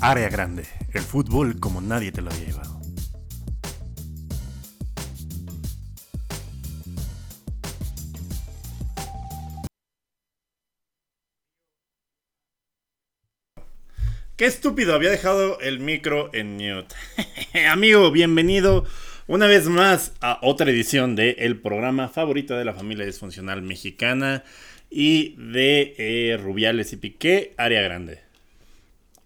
Área grande, el fútbol como nadie te lo había llevado. Qué estúpido, había dejado el micro en mute. Amigo, bienvenido una vez más a otra edición de el programa favorito de la familia disfuncional mexicana y de eh, Rubiales y Piqué, área grande.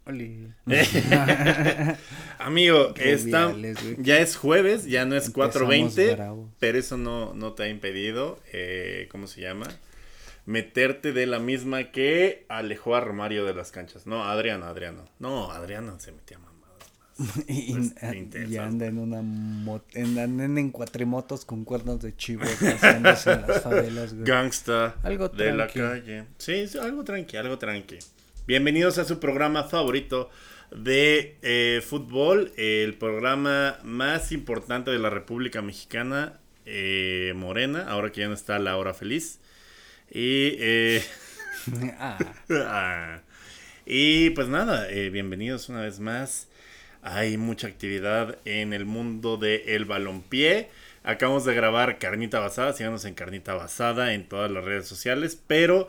Amigo, está, ya es jueves, ya no es 4.20, pero eso no, no te ha impedido, eh, ¿cómo se llama? meterte de la misma que alejó a Romario de las canchas. No, Adriano, Adriano. No, Adriano se metía más. y, pues, y anda en una en, en cuatrimotos con cuernos de chivo pasándose en las favelas, Gangsta algo de la calle. Sí, algo tranqui, algo tranqui. Bienvenidos a su programa favorito de eh, fútbol, el programa más importante de la República Mexicana, eh, Morena, ahora que ya no está la hora feliz. Y, eh, ah. Ah. y pues nada, eh, bienvenidos una vez más. Hay mucha actividad en el mundo del el balompié. Acabamos de grabar Carnita Basada, síganos en Carnita Basada en todas las redes sociales, pero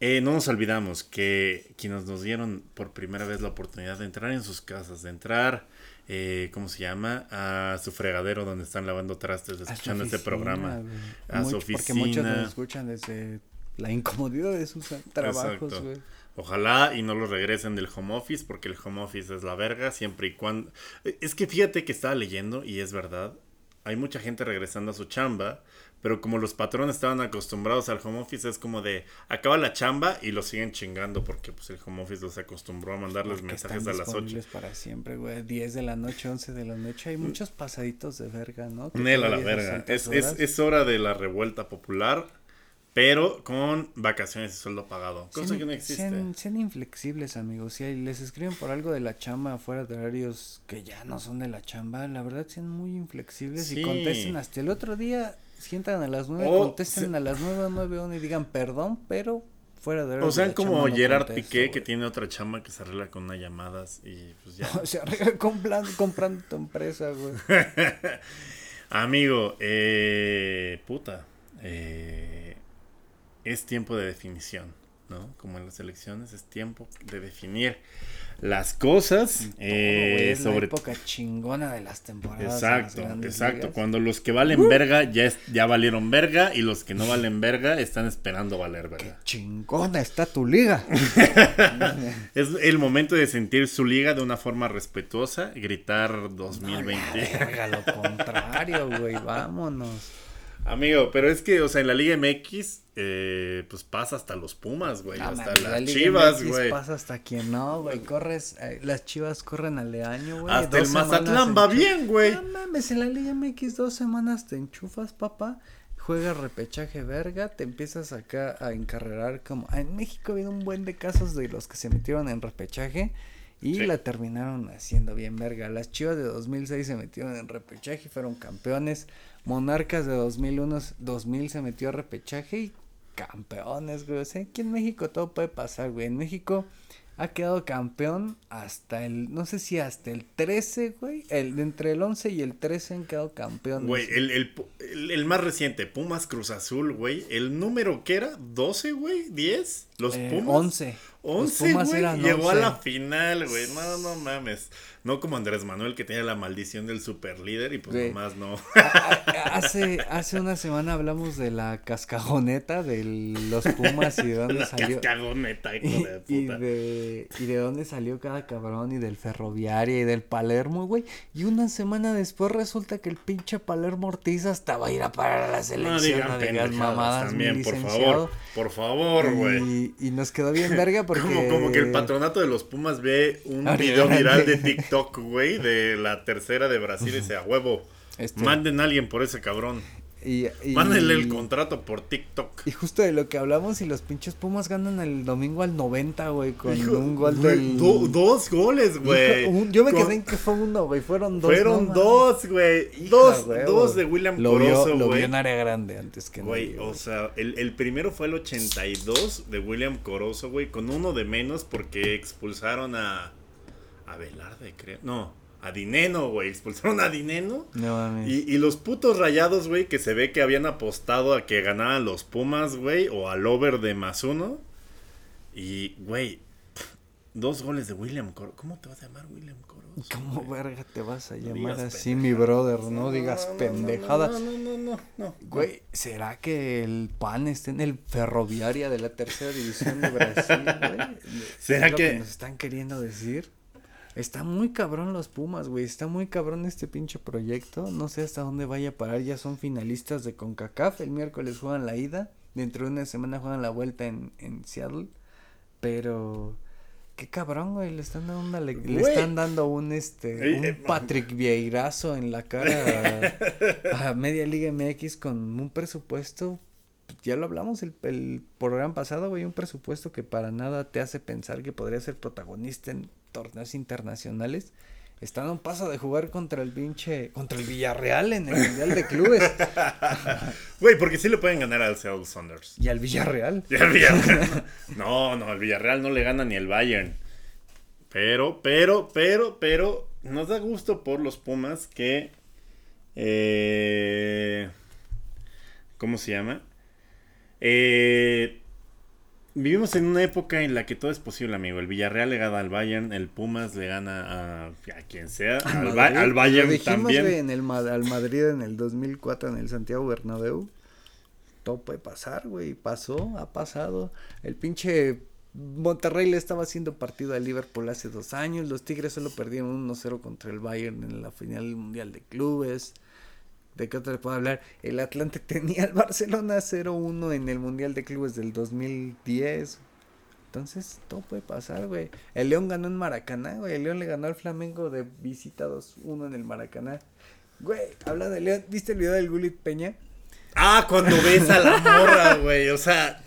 eh, no nos olvidamos que quienes nos dieron por primera vez la oportunidad de entrar en sus casas, de entrar eh, ¿cómo se llama? A su fregadero donde están lavando trastes, escuchando este programa. A su oficina. Porque muchos nos escuchan desde la incomodidad de sus trabajos, güey. Ojalá y no lo regresen del home office, porque el home office es la verga, siempre y cuando... Es que fíjate que estaba leyendo, y es verdad, hay mucha gente regresando a su chamba, pero como los patrones estaban acostumbrados al home office, es como de acaba la chamba y lo siguen chingando porque pues el home office los acostumbró a mandarles mensajes a las 8. para siempre, güey. 10 de la noche, 11 de la noche. Hay muchos pasaditos de verga, ¿no? Nela la verga. Es, es, es, hora de la revuelta popular. Pero con vacaciones y sueldo pagado. Cosa que no existe. Sean, inflexibles, amigos. Si les escriben por algo de la chamba fuera de horarios que ya no son de la chamba, la verdad sean muy inflexibles y contesten hasta el otro día sientan a las nueve, contesten a las nueve, nueve, y digan perdón, pero fuera de O sea, como Gerard Piqué que tiene otra chamba que se arregla con unas llamadas y pues ya. se arregla comprando, comprando tu empresa, güey. Amigo, eh, puta, eh, es tiempo de definición, ¿no? Como en las elecciones es tiempo de definir las cosas eh, sobre la época chingona de las temporadas. Exacto, exacto. Cuando los que valen uh. verga ya, ya valieron verga y los que no valen verga están esperando valer verga. Qué chingona está tu liga. es el momento de sentir su liga de una forma respetuosa, gritar 2020. verga, lo contrario, güey, vámonos. Amigo, pero es que, o sea, en la Liga MX, eh, pues pasa hasta los Pumas, güey. hasta las Chivas, güey. Pasa hasta quien no, güey. Corres, eh, las Chivas corren al año, güey. Hasta el Mazatlán va bien, güey. No mames, en la Liga MX dos semanas te enchufas, papá. Juegas repechaje verga, te empiezas acá a encarrerar como... En México ha habido un buen de casos de los que se metieron en repechaje y la terminaron haciendo bien verga. Las Chivas de 2006 se metieron en repechaje y fueron campeones. Monarcas de 2001, 2000 se metió a repechaje y campeones, güey. O sea, aquí en México todo puede pasar, güey. En México ha quedado campeón hasta el, no sé si hasta el 13, güey. El, entre el 11 y el 13 han quedado campeones. Güey, el, el, el, más reciente, Pumas Cruz Azul, güey. El número que era, 12, güey, 10. Los eh, Pumas. 11. 11, güey. Llegó a la final, güey. No, no mames. No como Andrés Manuel que tenía la maldición del super líder y pues nomás no. hace, hace una semana hablamos de la cascajoneta de los Pumas y de dónde la salió. Cascajoneta, y, de y, de, y de dónde salió cada cabrón y del ferroviario y del Palermo, güey. Y una semana después resulta que el pinche Palermo Ortiz hasta va a ir a parar a la selección. No digan, mamadas, también, por favor. Por favor, güey. Y, nos quedó bien verga porque. Como, como que el patronato de los Pumas ve un video viral de TikTok güey, de la tercera de Brasil, ese a huevo. Este, Manden a alguien por ese cabrón. Y, y, Mándenle el contrato por TikTok. Y justo de lo que hablamos, y los pinches Pumas ganan el domingo al 90, güey, con un gol del. dos goles, güey. Yo me quedé en que fue uno, güey. Fueron dos. Fueron dos, güey. Dos, dos de William lo Corozo, güey. Lo vio en área grande antes que Güey, o sea, el, el primero fue el 82 de William Corozo, güey, con uno de menos porque expulsaron a. A Velarde, creo. No a Dineno, güey. Expulsaron a Dineno. No mames. Y, y, los putos rayados, güey, que se ve que habían apostado a que ganaran los Pumas, güey, o al over de más uno. Y, güey, dos goles de William Coro. ¿Cómo te vas a llamar William Coro? ¿Cómo verga te vas a llamar así, mi brother? No, digas pendejada. No, no, no, no, no. Güey, ¿será que el PAN está en el ferroviaria de la tercera división de Brasil, güey? ¿Será ¿Es que... nos están queriendo decir? Está muy cabrón los Pumas, güey. Está muy cabrón este pinche proyecto. No sé hasta dónde vaya a parar. Ya son finalistas de CONCACAF. El miércoles juegan la ida. Dentro de una semana juegan la vuelta en, en Seattle. Pero... Qué cabrón, güey. Le están dando, una, le, le están dando un este un Patrick Vieirazo en la cara a, a, Media Liga MX con un presupuesto. Ya lo hablamos el, el programa pasado, güey. Un presupuesto que para nada te hace pensar que podría ser protagonista en torneos internacionales. Están a un paso de jugar contra el pinche. Contra el Villarreal en el Mundial de Clubes. Güey, porque sí le pueden ganar al Seattle Saunders. Y al Villarreal. Y al Villarreal. no, no, al Villarreal no le gana ni el Bayern. Pero, pero, pero, pero. Nos da gusto por los Pumas que. Eh, ¿Cómo se llama? Eh, Vivimos en una época en la que todo es posible, amigo. El Villarreal le gana al Bayern, el Pumas le gana a, a quien sea, al, ba al, Bayern dijimos, también. Wey, en el, al Madrid en el 2004 en el Santiago Bernabéu. Todo puede pasar, güey. Pasó, ha pasado. El pinche Monterrey le estaba haciendo partido al Liverpool hace dos años. Los Tigres solo perdieron 1-0 contra el Bayern en la final del Mundial de Clubes. ¿De qué otra le puedo hablar? El Atlante tenía al Barcelona 0-1 en el Mundial de Clubes del 2010. Entonces, todo puede pasar, güey. El León ganó en Maracaná, güey. El León le ganó al Flamengo de visita 2-1 en el Maracaná. Güey, habla de León. ¿Viste el video del Gulit Peña? Ah, cuando ves a la morra, güey. O sea,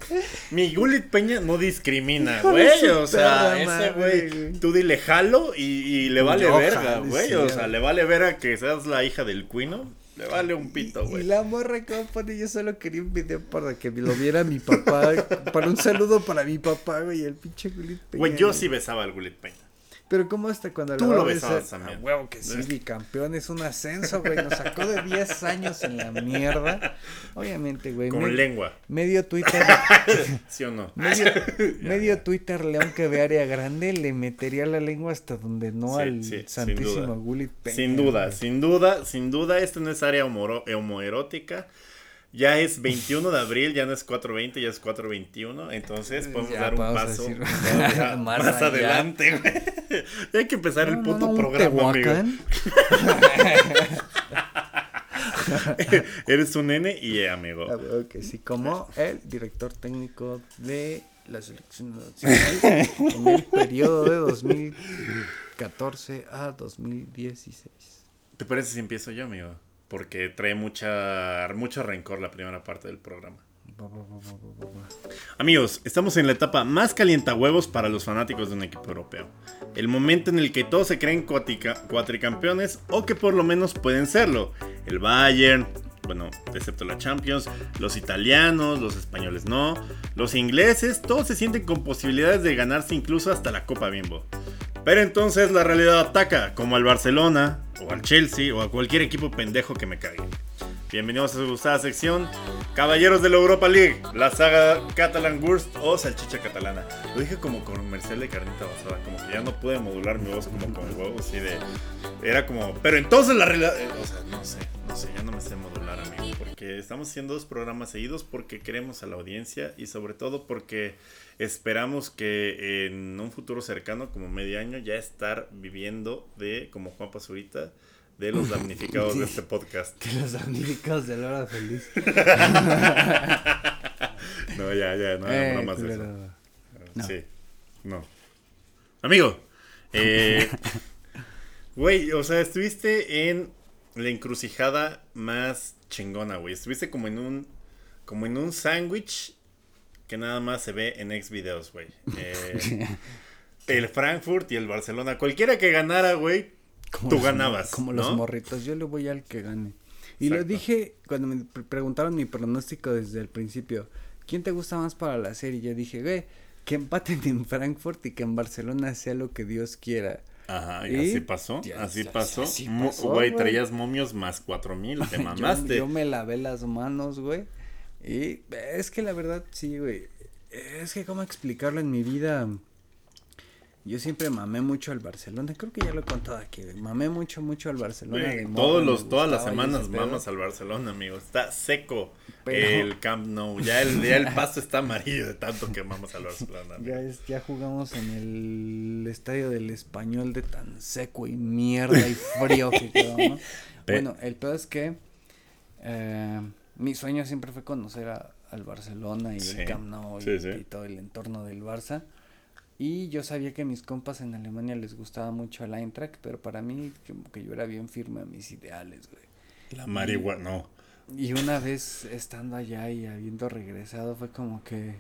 mi Gulit Peña no discrimina, güey. O sea, ese güey, tú dile jalo y, y le vale Yo, verga, güey. O sea, le vale verga que seas la hija del cuino. Le vale un pito, güey. Y, y, la morra que pone, yo solo quería un video para que lo viera mi papá. para un saludo para mi papá, güey. El pinche Gulit Peña. Güey, yo sí besaba al Gulit Peña. Pero ¿cómo hasta cuando Tú lo también. Ah, huevo que sí, bicampeón es un ascenso, güey. Nos sacó de 10 años en la mierda. Obviamente, güey. Con me, lengua. Medio Twitter. ¿Sí o no? Medio, medio, Twitter León que ve área grande le metería la lengua hasta donde no sí, al sí, santísimo Peña. Sin duda, sin duda, sin duda. Esto no es área homoerótica. Ya es 21 de abril, ya no es 420, ya es 421. Entonces podemos ya, dar un paso ya, más, más adelante, güey. Hay que empezar no, el puto no, no, programa, amigo. Eres un nene y yeah, amigo. Ah, ok, sí, como el director técnico de la selección nacional en el periodo de 2014 a 2016. ¿Te parece si empiezo yo, amigo? Porque trae mucha, mucho rencor la primera parte del programa. Amigos, estamos en la etapa más calientahuevos para los fanáticos de un equipo europeo. El momento en el que todos se creen cuatricampeones o que por lo menos pueden serlo. El Bayern, bueno, excepto la Champions, los italianos, los españoles no, los ingleses, todos se sienten con posibilidades de ganarse incluso hasta la Copa Bimbo. Pero entonces la realidad ataca, como al Barcelona, o al Chelsea, o a cualquier equipo pendejo que me caiga. Bienvenidos a su gustada sección, Caballeros de la Europa League, la saga Catalan Wurst o Salchicha Catalana. Lo dije como comercial de carnita basada, como que ya no pude modular mi voz como con el huevo, así de... Era como, pero entonces la realidad... O sea, no sé, no sé, ya no me sé modular, amigo, porque estamos haciendo dos programas seguidos porque queremos a la audiencia y sobre todo porque esperamos que en un futuro cercano, como medio año, ya estar viviendo de, como Juan Pazurita, de los damnificados sí, de este podcast. De los damnificados de la hora feliz. no, ya, ya, no, eh, no más culero. eso. No. Sí, no. Amigo, eh, güey, o sea, estuviste en la encrucijada más chingona, güey. Estuviste como en un, como en un sándwich que nada más se ve en ex videos, güey. Eh, el Frankfurt y el Barcelona. Cualquiera que ganara, güey, tú ganabas. Como los morritos. Yo le voy al que gane. Y lo dije cuando me preguntaron mi pronóstico desde el principio. ¿Quién te gusta más para la serie? Yo dije, güey, que empaten en Frankfurt y que en Barcelona sea lo que Dios quiera. Ajá, y, así pasó, así pasó. Güey, traías momios más cuatro mil, te mamaste. yo, me lavé las manos, güey. Y es que la verdad, sí, güey. Es que cómo explicarlo en mi vida. Yo siempre mamé mucho al Barcelona, creo que ya lo he contado aquí, mamé mucho, mucho al Barcelona. todos los, todas las semanas mamas al Barcelona, amigo, está seco el Camp Nou, ya el, ya el pasto está amarillo de tanto que mamamos al Barcelona. Ya, es, ya jugamos en el estadio del Español de tan seco y mierda y frío que quedó, ¿no? Bueno, el peor es que eh, mi sueño siempre fue conocer al Barcelona y el Camp Nou y todo el entorno del Barça. Y yo sabía que mis compas en Alemania les gustaba mucho el Eintracht, pero para mí como que yo era bien firme a mis ideales, güey. La marihuana, no. Y una vez estando allá y habiendo regresado fue como que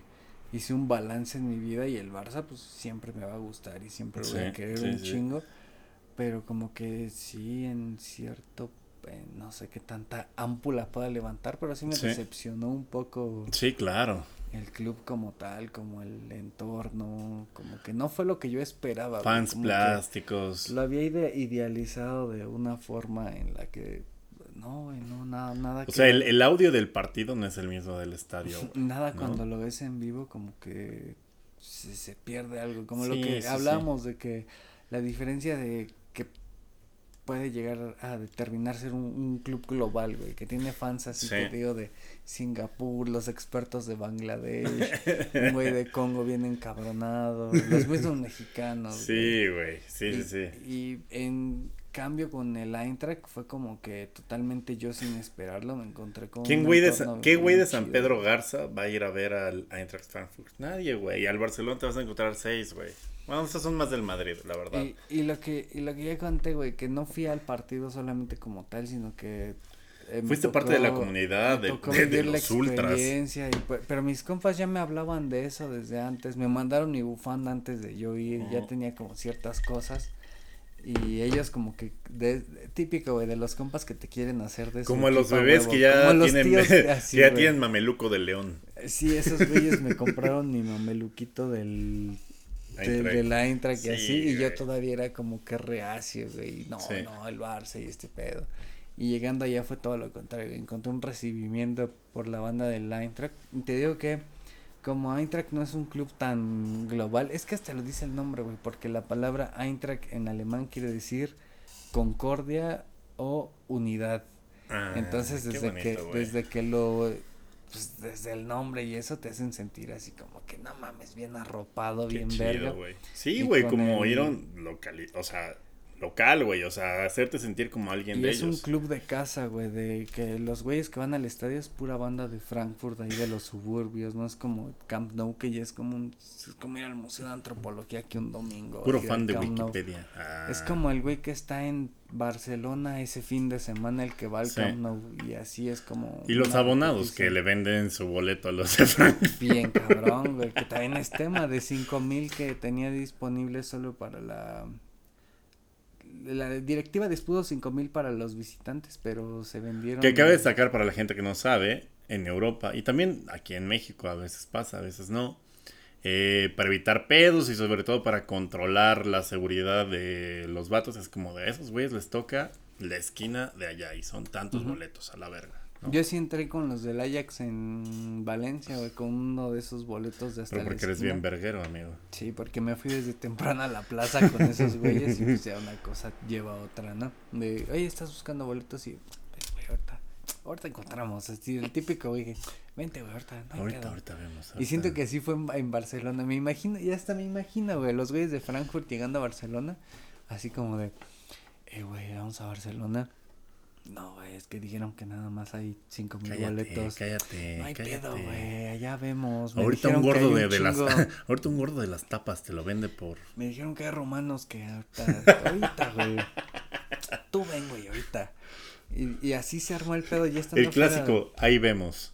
hice un balance en mi vida y el Barça pues siempre me va a gustar y siempre voy a querer un chingo. Pero como que sí, en cierto, eh, no sé qué tanta ámpula pueda levantar, pero sí me decepcionó un poco. Sí, claro el club como tal, como el entorno, como que no fue lo que yo esperaba. Fans plásticos. Lo había idealizado de una forma en la que no, no, nada, nada. O sea, el, audio del partido no es el mismo del estadio. nada cuando lo ves en vivo como que se, pierde algo, como lo que hablamos de que la diferencia de puede llegar a determinar ser un, club global, güey, que tiene fans así que digo de Singapur, los expertos de Bangladesh, un güey de Congo bien encabronado, los mismos mexicanos. Sí, güey, sí, sí, sí. Y en cambio con el Eintracht fue como que totalmente yo sin esperarlo me encontré con ¿Quién güey de ¿Qué güey de San Pedro Garza va a ir a ver al Eintracht Frankfurt? Nadie, güey. Y al Barcelona te vas a encontrar seis, güey. Bueno, esos son más del Madrid, la verdad. Y, y lo que y lo que ya conté, güey, que no fui al partido solamente como tal, sino que eh, Fuiste parte de la comunidad de, de, los ultras. Pues, pero mis compas ya me hablaban de eso desde antes. Me mandaron mi bufanda antes de yo ir. Ya tenía como ciertas cosas. Y ellos como que, de, típico, güey, de los compas que te quieren hacer de eso. Como los bebés que ya tienen, ya tienen mameluco de león. Sí, esos güeyes me compraron mi mameluquito del de, la Eintracht y así, y yo todavía era como que reacio, güey, no, no, el Barça y este pedo. Y llegando allá fue todo lo contrario, encontré un recibimiento por la banda del Eintracht. Y te digo que como Eintracht no es un club tan global, es que hasta lo dice el nombre, güey, porque la palabra Eintracht en alemán quiere decir concordia o unidad. Ah, Entonces desde que desde que lo pues desde el nombre y eso te hacen sentir así como que no mames, bien arropado, bien chido, Sí, güey, como oyeron local, o sea, local, güey, o sea, hacerte sentir como alguien de ellos. es un club de casa, güey, de que los güeyes que van al estadio es pura banda de Frankfurt, ahí de los suburbios, no es como Camp Nou, que ya es como un, es como ir al Museo de Antropología aquí un domingo. Puro fan de Wikipedia. Es ah. como el güey que está en Barcelona ese fin de semana, el que va al Camp Nou, y así es como... Y los abonados que le venden su boleto a los de Frankfurt. Bien cabrón, güey, que también es tema de cinco mil que tenía disponible solo para la la directiva dispuso cinco mil para los visitantes, pero se vendieron. Que cabe destacar para la gente que no sabe, en Europa y también aquí en México a veces pasa, a veces no. Eh, para evitar pedos y sobre todo para controlar la seguridad de los vatos, es como de esos güeyes les toca la esquina de allá y son tantos boletos a la verga. Yo sí entré con los del Ajax en Valencia, güey, con uno de esos boletos de hasta Pero porque eres bien verguero, amigo. Sí, porque me fui desde temprano a la plaza con esos güeyes y pues ya una cosa lleva a otra, ¿no? De, oye, estás buscando boletos y, güey, ahorita, ahorita encontramos, así, el típico, güey, vente, güey, ahorita, no Ahorita, ahorita vemos. Y siento que así fue en, Barcelona, me imagino, ya hasta me imagino, güey, los güeyes de Frankfurt llegando a Barcelona, así como de, eh, güey, vamos a Barcelona no, güey, es que dijeron que nada más hay cinco mil boletos. Cállate, No hay cállate. pedo, güey, allá vemos. ahorita un gordo de, las ahorita un gordo de las tapas te lo vende por Me dijeron que hay romanos que ahorita, ahorita, güey. Tú ven, güey, ahorita. Y, y así se armó el pedo. Ya el clásico, ahí vemos.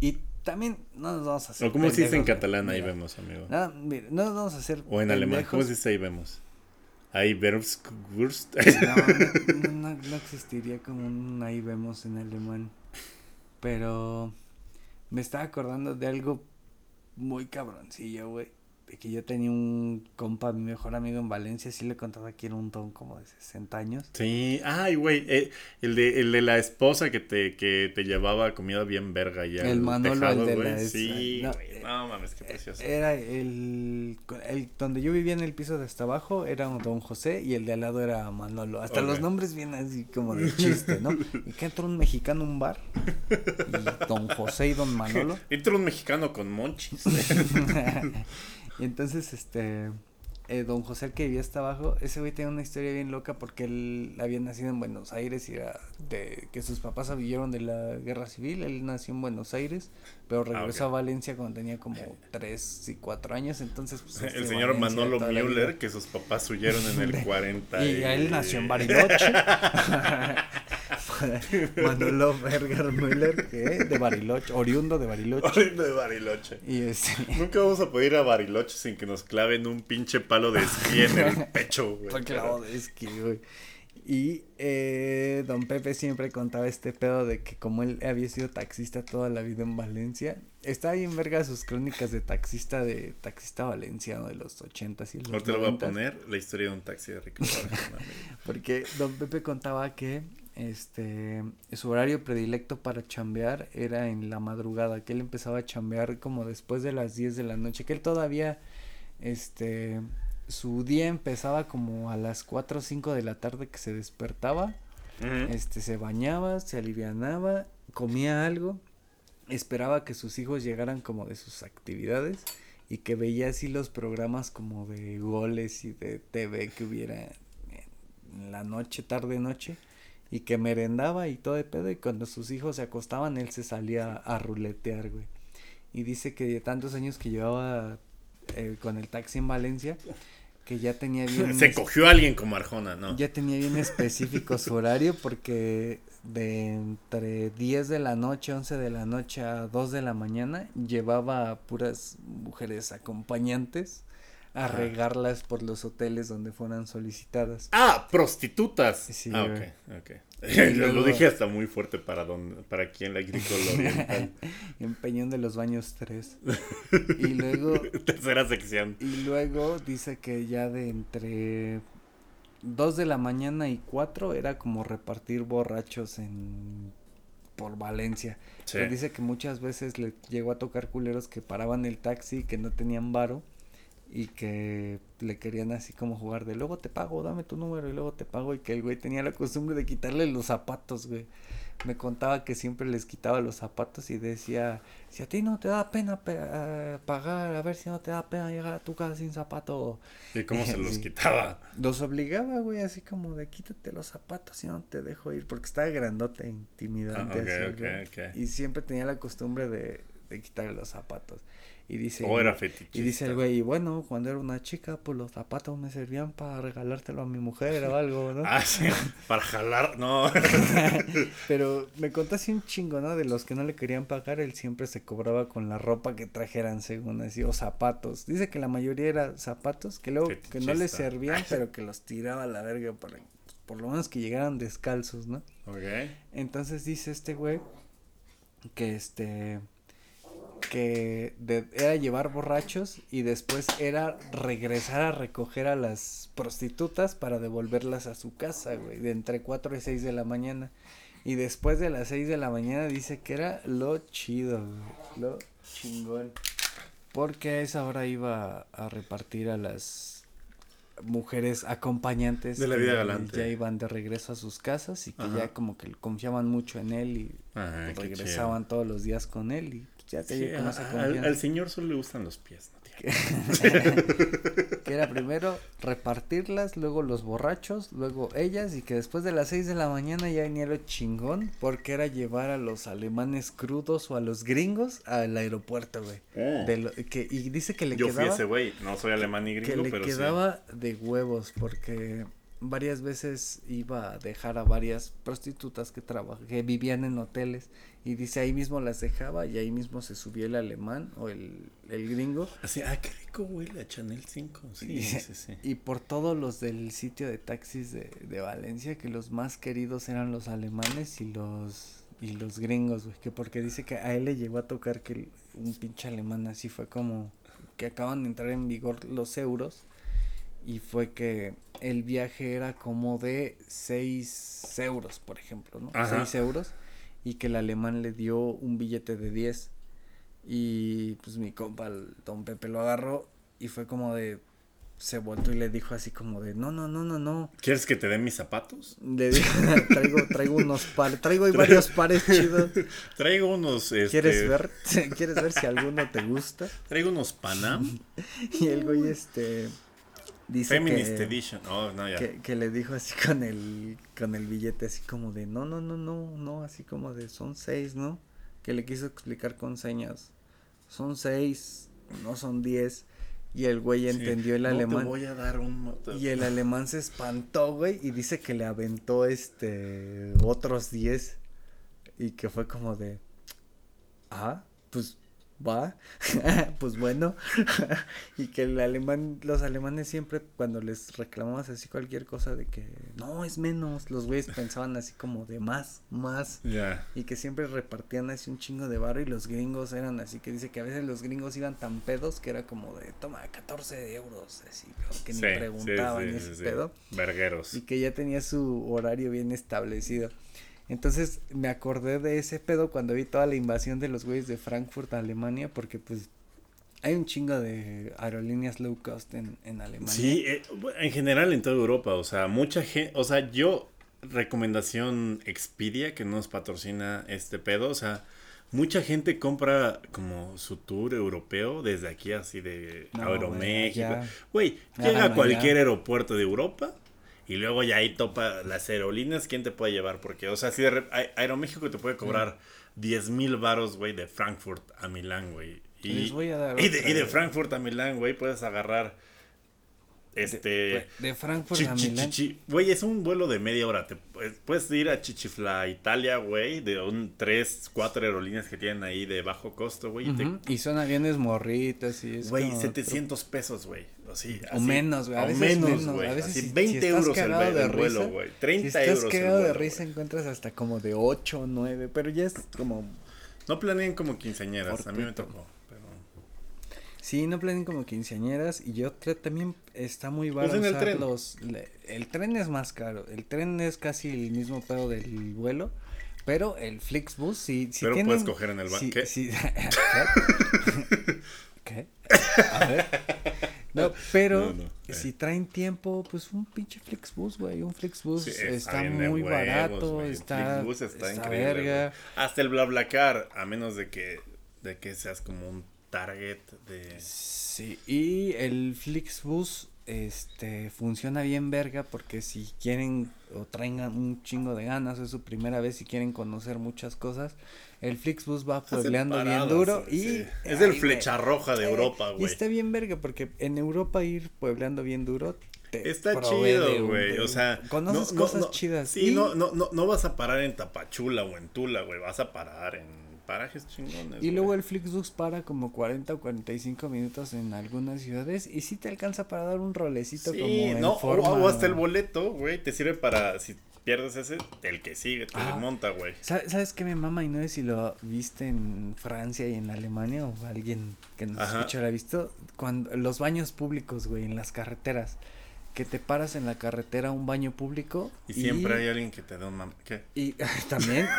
Y también no nos vamos a hacer. O cómo se dice en catalán, ahí vemos, amigo. No, mira, no nos vamos a hacer. O en alemán, ¿cómo se dice ahí vemos? Ahí vemos. No, no, no, existiría como un ahí vemos en alemán. Pero me estaba acordando de algo muy cabroncillo, güey que yo tenía un compa, mi mejor amigo en Valencia, sí le contaba que era un don como de 60 años. Sí, ay, güey, eh, el, de, el de la esposa que te, que te llevaba comida bien verga ya. El Manolo, el de la Sí, no, güey, no mames, qué eh, precioso. Era el, el, donde yo vivía en el piso de hasta abajo era un don José y el de al lado era Manolo. Hasta los nombres vienen así como de chiste, ¿no? Y que entró un mexicano a un bar y don José y don Manolo. Entró un mexicano con monchis. Y entonces, este, eh, don José, el que vivía hasta abajo, ese güey tenía una historia bien loca porque él había nacido en Buenos Aires y era de que sus papás huyeron de la guerra civil. Él nació en Buenos Aires, pero ah, regresó a Valencia cuando tenía como tres y cuatro años. Entonces, pues, el este, señor Manolo Müller, que sus papás huyeron en el 40. y, y él nació en Bariloche. Manolo Berger Müller, que de Bariloche, oriundo de Bariloche. Oriundo de Bariloche. Y este... Nunca vamos a poder ir a Bariloche sin que nos claven un pinche palo de esquí en el pecho, güey. clavo de esquí, güey. Y eh, don Pepe siempre contaba este pedo de que como él había sido taxista toda la vida en Valencia, está bien verga sus crónicas de taxista de taxista valenciano de los ochentas y los te lo voy a poner, la historia de un taxi de Ricardo. Porque don Pepe contaba que este su horario predilecto para chambear era en la madrugada, que él empezaba a chambear como después de las 10 de la noche, que él todavía este su día empezaba como a las 4 o 5 de la tarde que se despertaba, este se bañaba, se alivianaba, comía algo, esperaba que sus hijos llegaran como de sus actividades y que veía así los programas como de goles y de TV que hubiera en la noche, tarde noche y que merendaba y todo de pedo y cuando sus hijos se acostaban él se salía a ruletear, güey. Y dice que de tantos años que llevaba eh, con el taxi en Valencia, que ya tenía bien... Se cogió a alguien como Arjona, ¿no? Ya tenía bien específico su horario porque de entre 10 de la noche, 11 de la noche a 2 de la mañana llevaba a puras mujeres acompañantes a regarlas por los hoteles donde fueran solicitadas. Ah, prostitutas. Sí, ah, ok, ok. Lo dije hasta muy fuerte para don, para aquí en la oriental. en de los Baños 3. y luego... Tercera sección. Y luego dice que ya de entre 2 de la mañana y 4 era como repartir borrachos en por Valencia. Sí. dice que muchas veces le llegó a tocar culeros que paraban el taxi que no tenían varo y que le querían así como jugar de luego te pago, dame tu número y luego te pago y que el güey tenía la costumbre de quitarle los zapatos, güey. Me contaba que siempre les quitaba los zapatos y decía, si a ti no te da pena eh, pagar, a ver si no te da pena llegar a tu casa sin zapato. ¿Y cómo se los quitaba? Los obligaba, güey, así como de quítate los zapatos y no te dejo ir porque estaba grandote, intimidante. Ah, y siempre tenía la costumbre de, de quitarle los zapatos. Y dice, Y dice el güey, bueno, cuando era una chica, pues los zapatos me servían para regalártelo a mi mujer o algo, ¿no? ah, sí, para jalar, no. Pero me contó así un chingo, ¿no? De los que no le querían pagar, él siempre se cobraba con la ropa que trajeran, según así, o zapatos. Dice que la mayoría era zapatos, que luego, que no le servían, pero que los tiraba a la verga por, por lo menos que llegaran descalzos, ¿no? Ok. Entonces dice este güey que este que era llevar borrachos y después era regresar a recoger a las prostitutas para devolverlas a su casa, güey, de entre 4 y 6 de la mañana. Y después de las 6 de la mañana dice que era lo chido, lo chingón. Porque a esa hora iba a repartir a las mujeres acompañantes de la vida galante. Ya iban de regreso a sus casas y que ya como que confiaban mucho en él y regresaban todos los días con él y ya te al, señor solo le gustan los pies, ¿no? que era primero repartirlas, luego los borrachos, luego ellas y que después de las 6 de la mañana ya venía lo chingón porque era llevar a los alemanes crudos o a los gringos al aeropuerto, güey. Oh. que, y dice que le Yo quedaba... Yo fui ese güey, no soy alemán ni gringo, que le quedaba de huevos porque varias veces iba a dejar a varias prostitutas que que vivían en hoteles y dice ahí mismo las dejaba y ahí mismo se subía el alemán o el, el gringo. Así, ah, qué rico huele a Chanel 5. Sí, y, sí, sí. y por todos los del sitio de taxis de, de Valencia que los más queridos eran los alemanes y los y los gringos, güey, que porque dice que a él le llegó a tocar que un pinche alemán así fue como que acaban de entrar en vigor los euros y fue que el viaje era como de 6 euros, por ejemplo, ¿no? 6 euros y que el alemán le dio un billete de 10 y pues mi compa, el don Pepe lo agarró y fue como de se volvió y le dijo así como de no, no, no, no, no. ¿Quieres que te den mis zapatos? Le dije, traigo, traigo unos pares, traigo varios pares chidos. Traigo unos, este... ¿Quieres ver? ¿Quieres ver si alguno te gusta? Traigo unos Panam. y el güey este dice Feminist Edition. Oh, no, ya. Que, que, le dijo así con el, con el billete así como de no, no, no, no, no, así como de son seis, ¿no? Que le quiso explicar con señas. Son seis, no son diez. Y el güey entendió el alemán. voy a dar un... Y el alemán se espantó, güey, y dice que le aventó este otros 10 y que fue como de ah, pues va, pues bueno, y que el alemán, los alemanes siempre cuando les reclamabas así cualquier cosa de que no es menos, los güeyes pensaban así como de más, más, y que siempre repartían así un chingo de barro y los gringos eran así que dice que a veces los gringos iban tan pedos que era como de toma 14 euros, así que ni preguntaban ese pedo, vergueros, y que ya tenía su horario bien establecido. Entonces me acordé de ese pedo cuando vi toda la invasión de los güeyes de Frankfurt a Alemania, porque pues hay un chingo de aerolíneas low cost en, en Alemania. Sí, eh, en general en toda Europa, o sea, mucha gente, o sea, yo, recomendación Expedia, que nos patrocina este pedo, o sea, mucha gente compra como su tour europeo desde aquí, así de Aeroméxico. Güey, llega a cualquier aeropuerto de Europa y luego ya ahí topa las aerolíneas, ¿quién te puede llevar? Porque, o sea, si de Aeroméxico te puede cobrar 10 mil varos, güey, de Frankfurt a Milán, güey. Y, y, de, y de Frankfurt a Milán, güey, puedes agarrar este. De, Frankfurt a Milán. Güey, es un vuelo de media hora. Te, puedes ir a Chichifla, Italia, güey. De un tres, cuatro aerolíneas que tienen ahí de bajo costo, güey. Y son aviones morritos y es. Güey, 700 pesos, güey. Así, o menos, güey. A veces menos, güey. A veces 20 euros el, de vuelo, güey. 30 si estás cagado de risa, encuentras hasta como de 8 o 9. Pero ya es como. No planeen como quinceañeras. A mí me tocó. Sí, no planeen como quinceañeras y yo también está muy barato el tren. los el tren es más caro, el tren es casi el mismo pedo del vuelo, pero el Flixbus sí sí Pero puedes coger en el banco. ¿Qué? ¿Qué? A ver. No, pero eh. si traen tiempo, pues un pinche Flixbus, güey, un Flixbus está, muy barato, está Flixbus está, increíble, verga. Hasta el BlaBlaCar, a menos de que de que seas como un target de... Sí, y el Flixbus este funciona bien verga porque si quieren o traen un chingo de ganas, es su primera vez y quieren conocer muchas cosas, el Flixbus va puebleando bien duro y es el flecha roja de Europa, güey. Y está bien verga porque en Europa ir puebleando bien duro está chido, güey, o sea, conoces cosas chidas. Sí, no no no no vas a parar en Tapachula o en Tula, güey, vas a parar en parajes chingones. Y luego el Flixbus para como 40 o 45 minutos en algunas ciudades y sí te alcanza para dar un rolecito como en no, forma... o, hasta el boleto, güey, te sirve para si pierdes ese, el que sigue te ah, desmonta, güey. ¿Sabes qué me mama? Y no sé si lo viste en Francia y en Alemania o alguien que nos escucha lo ha visto. Cuando los baños públicos, güey, en las carreteras que te paras en la carretera a un baño público. Y, siempre hay alguien que te da un mam ¿Qué? Y también.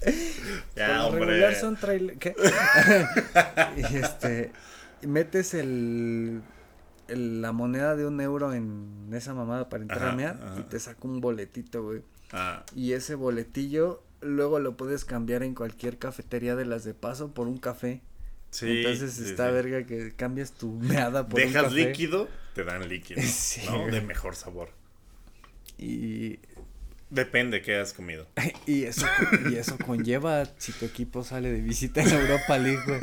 ya, hombre. son trailer. ¿Qué? y este. Metes el, La moneda de un euro en esa mamada para entrar a mear y te saca un boletito, güey. Ah. Y ese boletillo luego lo puedes cambiar en cualquier cafetería de las de paso por un café. Entonces está verga que cambias tu meada por Dejas líquido, te dan líquido, ¿no? De mejor sabor. Y depende qué has comido. y eso y eso conlleva si tu equipo sale de visita en Europa League,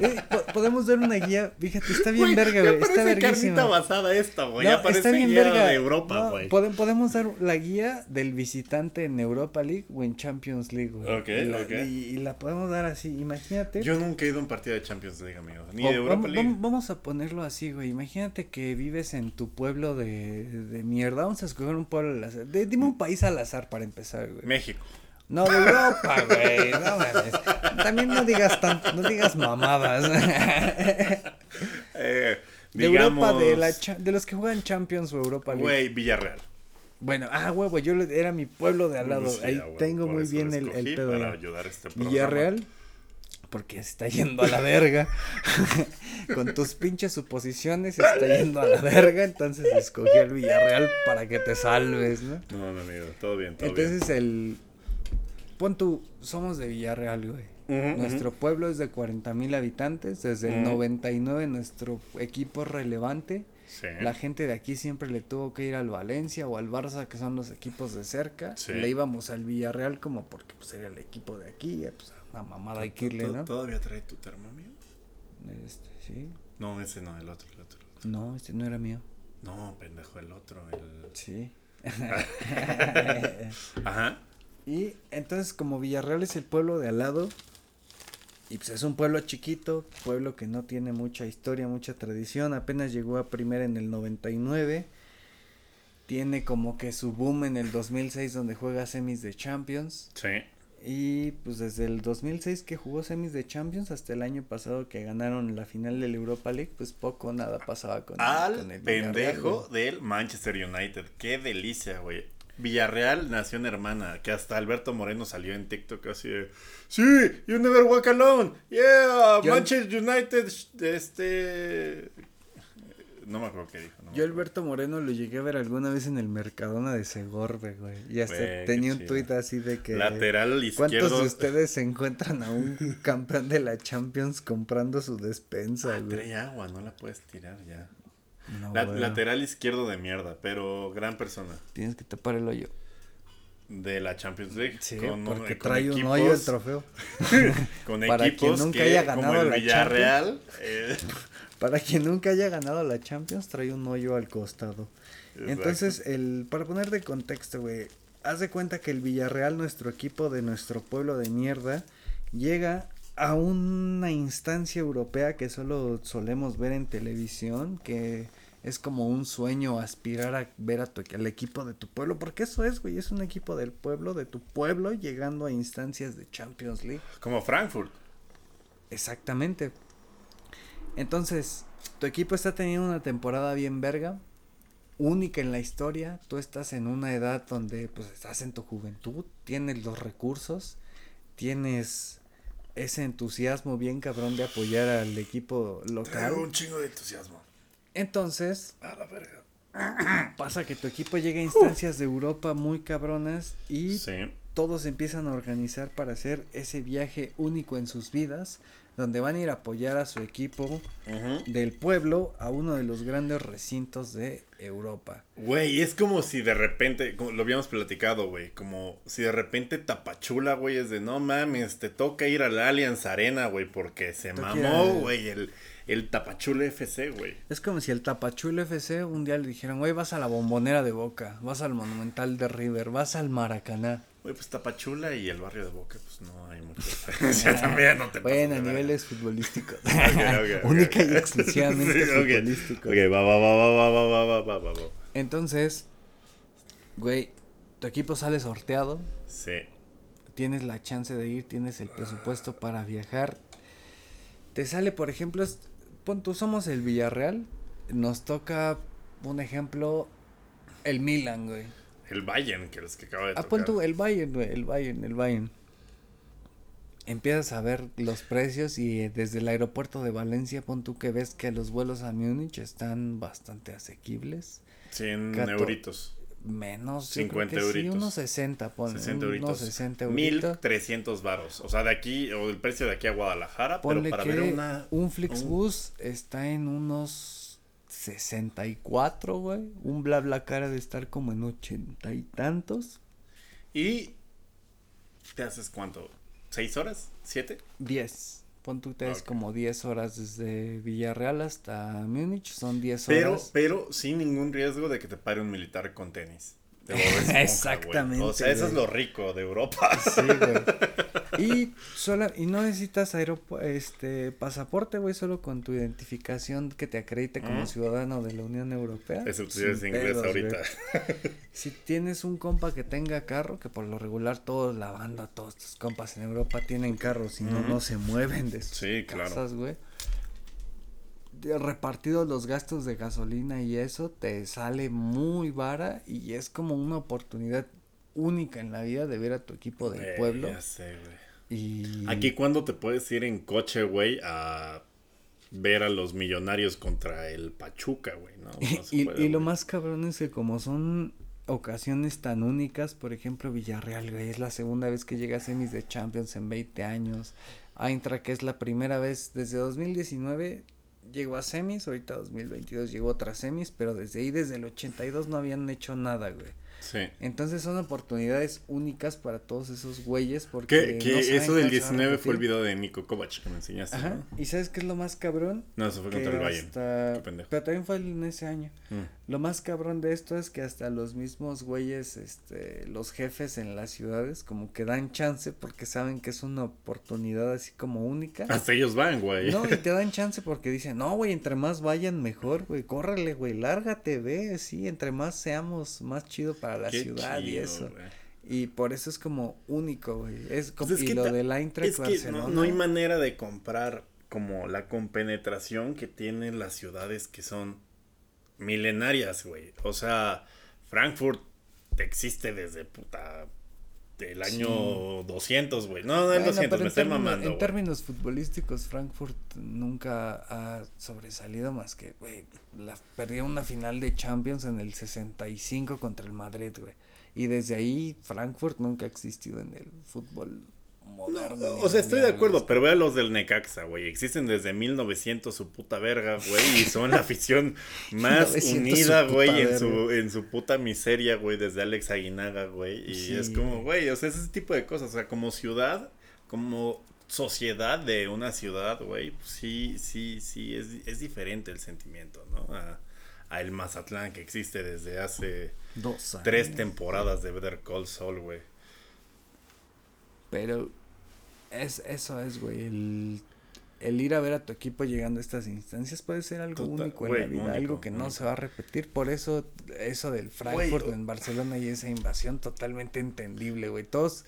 Eh, podemos dar una guía, fíjate, está bien verga, güey. Está verguísima. basada esta, güey. ya parece está bien verga. de Europa, güey. podemos dar la guía del visitante en Europa League o en Champions League, güey. Ok, y la, ok. Y, la podemos dar así, imagínate. Yo nunca he ido a un partido de Champions League, amigo. Ni de Europa vamos, League. Vamos a ponerlo así, güey. Imagínate que vives en tu pueblo de, de mierda. Vamos a escoger un pueblo al azar. dime un país al azar para empezar, güey. México. No, de Europa, güey. No mames. También no digas tanto, no digas mamadas. eh, de Europa, de, la de los que juegan Champions o Europa Güey, Villarreal. Bueno, ah, huevo, yo era mi pueblo de al lado. Ahí tengo muy bien el, el pedo. Para ayudar a este Villarreal, porque se está yendo a la verga. Con tus pinches suposiciones se está yendo a la verga. Entonces escogí el Villarreal para que te salves, ¿no? No, no, amigo, todo bien, todo bien. Entonces el pon tú, somos de Villarreal, güey. nuestro pueblo es de 40 mil habitantes. Desde el 99 nuestro equipo es relevante. La gente de aquí siempre le tuvo que ir al Valencia o al Barça, que son los equipos de cerca. Le íbamos al Villarreal como porque pues, era el equipo de aquí. Pues, a mamada hay que irle, ¿no? ¿Todavía trae tu termo mío? Este, sí. No, ese no, el otro, el otro. No, este no era mío. No, pendejo, el otro, el... Sí. Ajá. Y entonces como Villarreal es el pueblo de al lado, y pues es un pueblo chiquito, pueblo que no tiene mucha historia, mucha tradición, apenas llegó a primera en el 99, tiene como que su boom en el 2006 donde juega semis de Champions. Sí. Y pues desde el 2006 que jugó semis de Champions hasta el año pasado que ganaron la final del Europa League, pues poco nada pasaba con, Al el, pendejo del Manchester United. Qué delicia, güey. Villarreal, nación hermana, que hasta Alberto Moreno salió en TikTok así de, sí, you never walk alone, yeah, Manchester United, este, no me acuerdo qué dijo. yo Alberto Moreno lo llegué a ver alguna vez en el Mercadona de Segorbe, güey, y hasta tenía un tuit así de que, lateral izquierdo. ¿cuántos de ustedes se encuentran a un campeón de la Champions comprando su despensa, ah, güey? agua, no la puedes tirar ya. Lateral izquierdo de mierda, pero gran persona. Tienes que tapar el hoyo. De la Champions League. Sí, porque trae un hoyo el trofeo. con Para equipos quien nunca haya ganado como el Villarreal. Eh. Para quien nunca haya ganado la Champions, trae un hoyo al costado. Entonces, el para poner de contexto, güey, haz de cuenta que el Villarreal, nuestro equipo de nuestro pueblo de mierda, llega a una instancia europea que solo solemos ver en televisión, que es como un sueño aspirar a ver a tu, al equipo de tu pueblo, porque eso es, güey, es un equipo del pueblo, de tu pueblo, llegando a instancias de Champions League. Como Frankfurt. Exactamente. Entonces, tu equipo está teniendo una temporada bien verga, única en la historia, tú estás en una edad donde pues estás en tu juventud, tienes los recursos, tienes ese entusiasmo bien cabrón de apoyar al equipo local. un chingo de entusiasmo. Entonces, a la verga. Pasa que tu equipo llega a instancias de Europa muy cabronas y todos empiezan a organizar para hacer ese viaje único en sus vidas donde van a ir a apoyar a su equipo del pueblo a uno de los grandes recintos de Europa. Güey, es como si de repente, como lo habíamos platicado, güey, como si de repente Tapachula, güey, es de no mames, te toca ir a la Allianz Arena, güey, porque se mamó, güey, el, el Tapachula FC, güey. Es como si el Tapachula FC un día le dijeran, güey, vas a la bombonera de Boca, vas al Monumental de River, vas al Maracaná. Güey, pues Tapachula y el barrio de Boca, pues no hay mucha diferencia también, no te Bueno, a niveles futbolísticos. Única y exclusivamente futbolísticos. Ok, va, va, va, va, va, va, va, va, va, va. Entonces, güey, tu equipo sale sorteado. Sí. Tienes la chance de ir, tienes el presupuesto para viajar. Te sale, por ejemplo, pon tú, somos el Villarreal. Nos toca, un ejemplo, el Milan, güey el Bayern, que es que acaba de ah, tocar. el Bayern, güey, el Bayern, el Bayern. Empiezas a ver los precios y eh, desde el aeropuerto de Valencia, pon tú que ves que los vuelos a Múnich están bastante asequibles. 100 euritos. Menos, 50 euritos. Sí, unos 60, pon, 60 euritos. Unos 60 euritos. 1300 varos. O sea, de aquí, o el precio de aquí a Guadalajara, pero para ver una. Un Flixbus está en unos 64, güey. Un bla bla cara de estar como en ochenta y tantos. ¿Y te haces cuánto? ¿Seis horas? ¿Siete? Diez. Pon tú te es como 10 horas desde Villarreal hasta Múnich, son 10 horas. Pero, pero sin ningún riesgo de que te pare un militar con tenis. Exactamente. O sea, eso es lo rico de Europa. Sí, güey. Y, sola, y no necesitas este pasaporte, güey, solo con tu identificación que te acredite como ciudadano de la Unión Europea. Eso es inglés ahorita. si tienes un compa que tenga carro, que por lo regular toda la banda, todos tus compas en Europa tienen carros y no, no se mueven de sus sí, casas, güey repartidos los gastos de gasolina y eso te sale muy vara y es como una oportunidad única en la vida de ver a tu equipo del pueblo. Ya sé, güey. Y... Aquí cuando te puedes ir en coche, güey, a ver a los millonarios contra el Pachuca, güey, ¿no? y, lo más cabrón es que como son ocasiones tan únicas, por ejemplo, Villarreal, güey, es la segunda vez que llega a semis de Champions en 20 años. Aintra, que es la primera vez desde 2019 llegó a semis, ahorita 2022 llegó a otras semis, pero desde ahí, desde el 82 no habían hecho nada, güey. Sí. Entonces son oportunidades únicas para todos esos güeyes porque... Que, eso del 19 fue el video de Nico Kovac que me enseñaste. Ajá. ¿Y sabes qué es lo más cabrón? No, eso fue contra el Bayern. Pero también fue en ese año. Mm. Lo más cabrón de esto es que hasta los mismos güeyes, este, los jefes en las ciudades como que dan chance porque saben que es una oportunidad así como única. Hasta ellos van, güey. No, y te dan chance porque dicen, no, güey, entre más vayan mejor, güey, córrele, güey, lárgate, ve, sí, entre más seamos más chido para la ciudad y eso. Y por eso es como único, güey. Es como pues y lo de la es que no, hay manera de comprar como la compenetración que tienen las ciudades que son milenarias, güey. O sea, Frankfurt existe desde puta del año 200, güey. No, no, el 200, me estoy mamando. En términos futbolísticos, Frankfurt nunca ha sobresalido más que, güey, perdió una final de Champions en el 65 contra el Madrid, güey. Y desde ahí Frankfurt nunca ha existido en el fútbol o sea, estoy de acuerdo, pero vea los del Necaxa, güey. Existen desde 1900 su puta verga, güey. Y son la afición más unida, güey, en su, en su puta miseria, güey, desde Alex Aguinaga, güey. Y es como, güey, o sea, ese tipo de cosas. O sea, como ciudad, como sociedad de una ciudad, güey, pues sí, sí, sí, es, es diferente el sentimiento, ¿no? A, a, el Mazatlán que existe desde hace Dos tres temporadas de Better Call Saul, güey. Pero es, eso es, güey. El, el, ir a ver a tu equipo llegando a estas instancias puede ser algo único en la vida, algo que no se va a repetir. Por eso, eso del Frankfurt en Barcelona y esa invasión, totalmente entendible, güey. Todos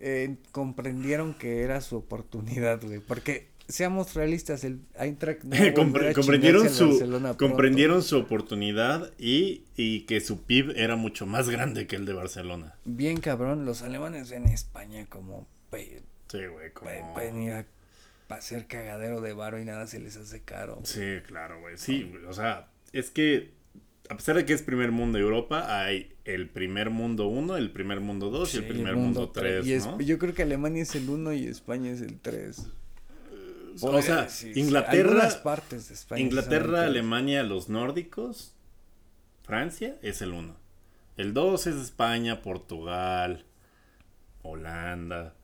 eh, comprendieron que era su oportunidad, güey. Porque seamos realistas, el Eintracht comprendieron su comprendieron su oportunidad y, y, que su PIB era mucho más grande que el de Barcelona. Bien cabrón, los alemanes en España como Sí, güey, como... Pueden ir a hacer cagadero de varo y nada se les hace caro. Sí, claro, güey. Sí, o sea, es que a pesar de que es primer mundo Europa, hay el primer mundo 1, el primer mundo 2 y el primer mundo 3, ¿no? yo creo que Alemania es el 1 y España es el 3. o sea, Inglaterra, partes de España Inglaterra, Alemania, los nórdicos, Francia es el 1. El 2 es España, Portugal, Holanda,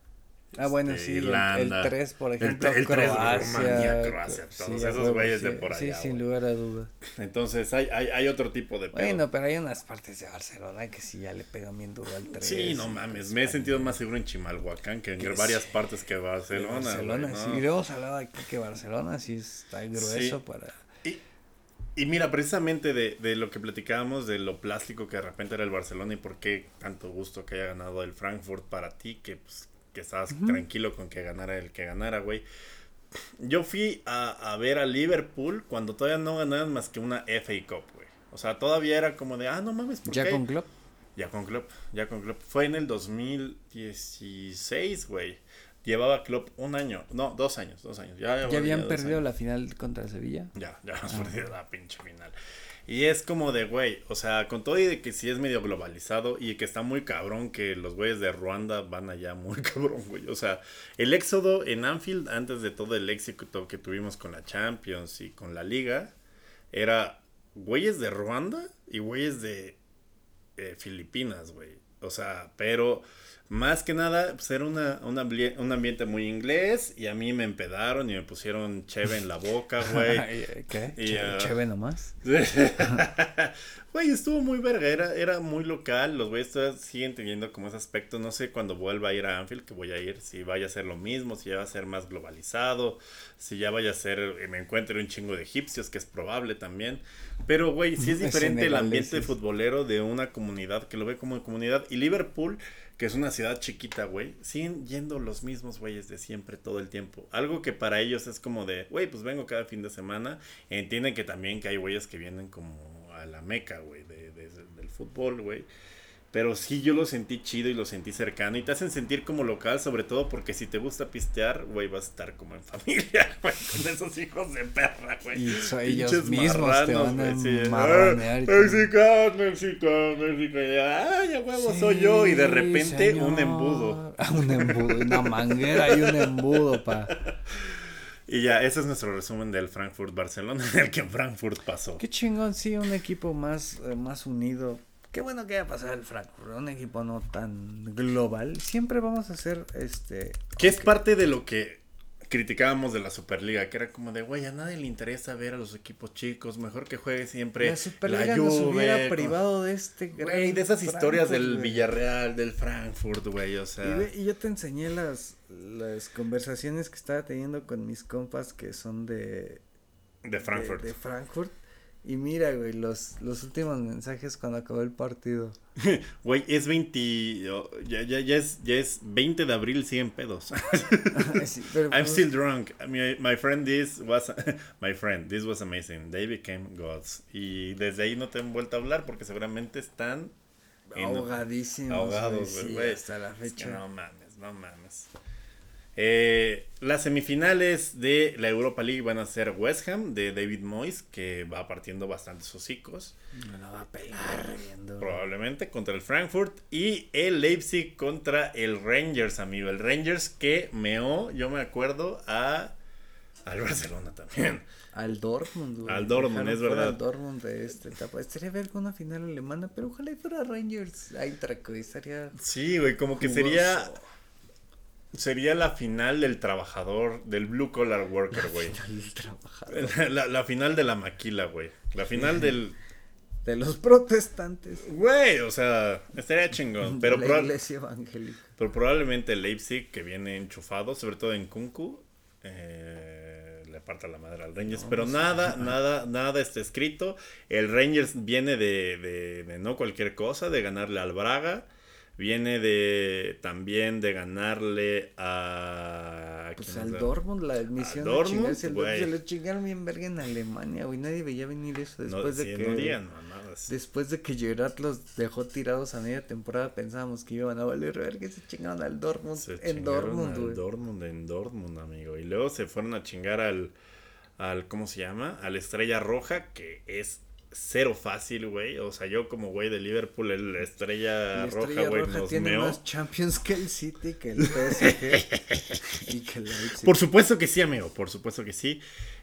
Ah, bueno, este, sí, Irlanda, el 3, por ejemplo, el, Croacia, Croacia, todos esos güeyes de por allá. Sí, sin lugar a dudas. Entonces, hay, hay, hay otro tipo de pedo. Bueno, pero hay unas partes de Barcelona que sí ya le pegan bien duro al 3. Sí, no mames, me he sentido más seguro en Chimalhuacán que en varias partes que Barcelona. Barcelona, sí, y luego hablado aquí que Barcelona sí está grueso para... Y, y mira, precisamente de, de lo que platicábamos, de lo plástico que de repente era el Barcelona y por qué tanto gusto que haya ganado el Frankfurt para ti, que pues que estabas tranquilo con que ganara el que ganara, güey. Yo fui a, ver a Liverpool cuando todavía no ganaban más que una FA Cup, güey. O sea, todavía era como de, ah, no mames, ¿por ¿Ya con Club? Ya con Club, ya con Club. Fue en el 2016, güey. Llevaba Club un año, no, dos años, dos años. Ya, ya, habían perdido la final contra Sevilla. Ya, ya hemos ah. perdido la pinche final. Y es como de, güey, o sea, con todo y de que sí es medio globalizado y que está muy cabrón que los güeyes de Ruanda van allá muy cabrón, güey. O sea, el éxodo en Anfield, antes de todo el éxito que tuvimos con la Champions y con la Liga, era güeyes de Ruanda y güeyes de eh, Filipinas, güey. O sea, pero más que nada, pues era una, un ambiente muy inglés y a mí me empedaron y me pusieron cheve en la boca, güey. ¿Qué? Y, ¿Cheve, nomás? Güey, estuvo muy verga, era, era muy local, los güeyes siguen teniendo como ese aspecto, no sé cuando vuelva a ir a Anfield que voy a ir, si vaya a ser lo mismo, si ya va a ser más globalizado, si ya vaya a ser, eh, me encuentre un chingo de egipcios, que es probable también, pero güey, sí es diferente el ambiente futbolero de una comunidad que lo ve como comunidad y Liverpool que es una ciudad chiquita, güey, siguen yendo los mismos güeyes de siempre todo el tiempo. Algo que para ellos es como de, güey, pues vengo cada fin de semana. Entienden que también que hay güeyes que vienen como a la meca, güey, de, del fútbol, güey. Pero sí, yo lo sentí chido y lo sentí cercano. Y te hacen sentir como local, sobre todo porque si te gusta pistear, güey, vas a estar como en familia, güey, con esos hijos de perra, güey. Y so, ellos mismos te van a sí. marranear. Mexicano, mexicano, mexicano. Ay, ya huevo, soy yo. Y de repente un embudo. un embudo, una manguera y un embudo, pa. Y ya, ese es nuestro resumen del Frankfurt-Barcelona, en el que Frankfurt pasó. Qué chingón, sí, un equipo más, eh, más unido qué bueno que haya pasado el Frankfurt, un equipo no tan global. Siempre vamos a hacer este. Que es parte de lo que criticábamos de la Superliga, que era como de, güey, a nadie le interesa ver a los equipos chicos, mejor que juegue siempre la Superliga la nos hubiera privado de este güey, de esas historias del Villarreal, del Frankfurt, güey, o sea. Y, yo te enseñé las las conversaciones que estaba teniendo con mis compas que son de de Frankfurt. de Frankfurt y mira, güey, los, los últimos mensajes cuando acabó el partido. Güey, es 20. ya, ya, ya, es, ya es 20 de abril, 100 pedos. I'm pues still drunk. My, my friend, this was. my friend, this was amazing. They became gods. Y desde ahí no te han vuelto a hablar porque seguramente están. Ahogadísimos. Ahogados, güey. hasta la fecha. no mames, no mames. Eh, las semifinales de la Europa League van a ser West Ham de David Moyes, que va partiendo bastante sus hocicos. No va a pelar. Probablemente contra el Frankfurt. Y el Leipzig contra el Rangers, amigo. El Rangers que meó, yo me acuerdo, a al Barcelona también. Al Dortmund, Al Dortmund, es verdad. Al Dortmund de esta etapa. Estaría ver con una final alemana, pero ojalá fuera Rangers. Ahí estaría. Sí, güey, como que sería Sería la final del trabajador, del blue collar worker, güey. La, la, final de la maquila, güey. La final del... De los protestantes. Güey, o sea, estaría chingón. Pero, la iglesia evangélica. pero probablemente Leipzig, que viene enchufado, sobre todo en Kunku, eh, le parta la madre al Rangers. pero nada, nada, nada está escrito. El Rangers viene de, de, de no cualquier cosa, de ganarle al Braga Viene de también de ganarle a. Pues al Dortmund, la admisión de Dortmund, se lo chingaron bien verga en Alemania, güey. Nadie veía venir eso después de que. después de que Gerard los dejó tirados a media temporada, pensábamos que iban a valer ver que se chingaron al Dortmund en Dortmund, al Dortmund en Dortmund, amigo. Y luego se fueron a chingar al. al ¿Cómo se llama? Al Estrella Roja, que es cero fácil, güey. O sea, yo como güey de Liverpool, el Estrella, Roja, güey, nos tiene más Champions que el City, que el PSG y que el Leipzig. Por supuesto que sí, amigo, por supuesto que sí.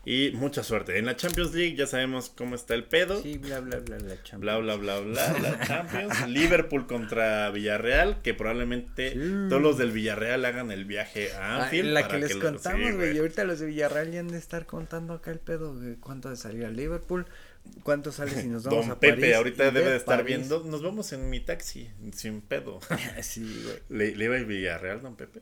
Y mucha suerte. En la Champions League ya sabemos cómo está el pedo. Sí, bla, bla, bla, la Champions. Bla, bla, bla, bla, la Champions. Liverpool contra Villarreal, que probablemente todos los del Villarreal hagan el viaje a ah, Anfield. la que les contamos, güey. y ahorita los de Villarreal ya han de estar contando acá el pedo de cuánto de salir a Liverpool ¿Cuánto sale si nos vamos Don Pepe ahorita debe de estar viendo. Nos vamos en mi taxi, sin pedo. sí, güey. ¿Le, ¿Le, iba a Villarreal, Don Pepe?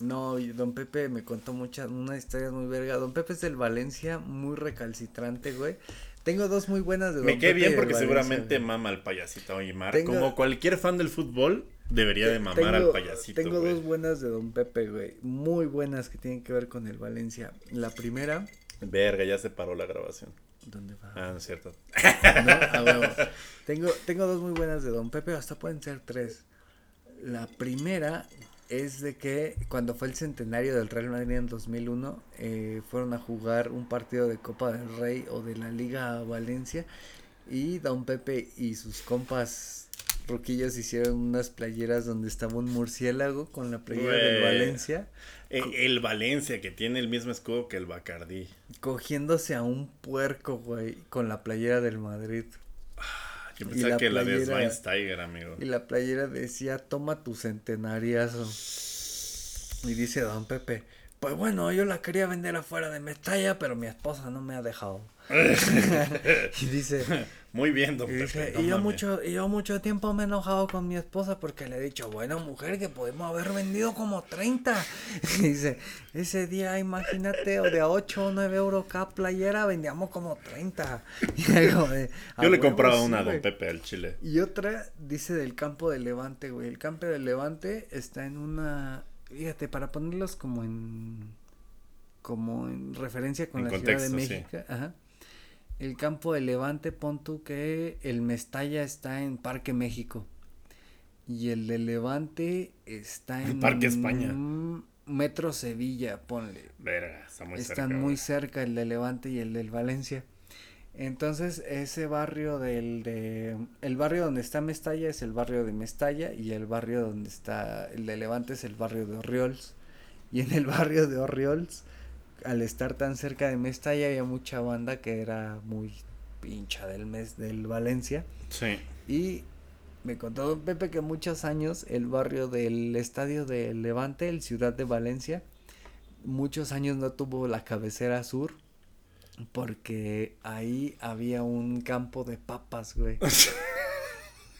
No, Don Pepe me contó muchas, una historia muy verga. Don Pepe es del Valencia, muy recalcitrante, güey. Tengo dos muy buenas de Don Me quedé bien porque seguramente mama al payasito Oimar. Como cualquier fan del fútbol, debería de mamar al payasito. Tengo dos buenas de Don Pepe, güey. Muy buenas que tienen que ver con el Valencia. La primera. Verga, ya se paró la grabación. ¿Dónde va? Ah, no es cierto. tengo, tengo dos muy buenas de Don Pepe, hasta pueden ser tres. La primera es de que cuando fue el centenario del Real Madrid en 2001, eh, fueron a jugar un partido de Copa del Rey o de la Liga Valencia y Don Pepe y sus compas roquillos hicieron unas playeras donde estaba un murciélago con la playera del Valencia. Eh, el, Valencia, que tiene el mismo escudo que el Bacardí. Cogiéndose a un puerco, güey, con la playera del Madrid. Ah, Yo pensaba que la de Schweinsteiger, amigo. Y la playera decía, toma tu centenariazo. Y dice Don Pepe, pues bueno, yo la quería vender afuera de Mestalla, pero mi esposa no me ha dejado. y dice, muy bien, don Pepe. y, yo mucho, y yo mucho tiempo me he enojado con mi esposa porque le he dicho, bueno, mujer, que podemos haber vendido como 30. y dice, ese día, imagínate, o de a 8 o 9 euros cada playera, vendíamos como 30. yo le compraba una a don Pepe al chile. Y otra, dice del campo de Levante, güey. El campo de Levante está en una fíjate, para ponerlos como en como en referencia con la Ciudad de México, ajá. El campo de Levante, pon tú que el Mestalla está en Parque México. Y el de Levante está en Parque España. Metro Sevilla, ponle. Verga, está muy Están muy cerca el de Levante y el del Valencia. Entonces, ese barrio del de el barrio donde está Mestalla es el barrio de Mestalla y el barrio donde está el de Levante es el barrio de Orriols. Y en el barrio de Orriols, al estar tan cerca de Mestalla había mucha banda que era muy pincha del mes del Valencia. Sí. Y me contó don Pepe que muchos años el barrio del estadio de Levante, el ciudad de Valencia, muchos años no tuvo la cabecera sur porque ahí había un campo de papas, güey.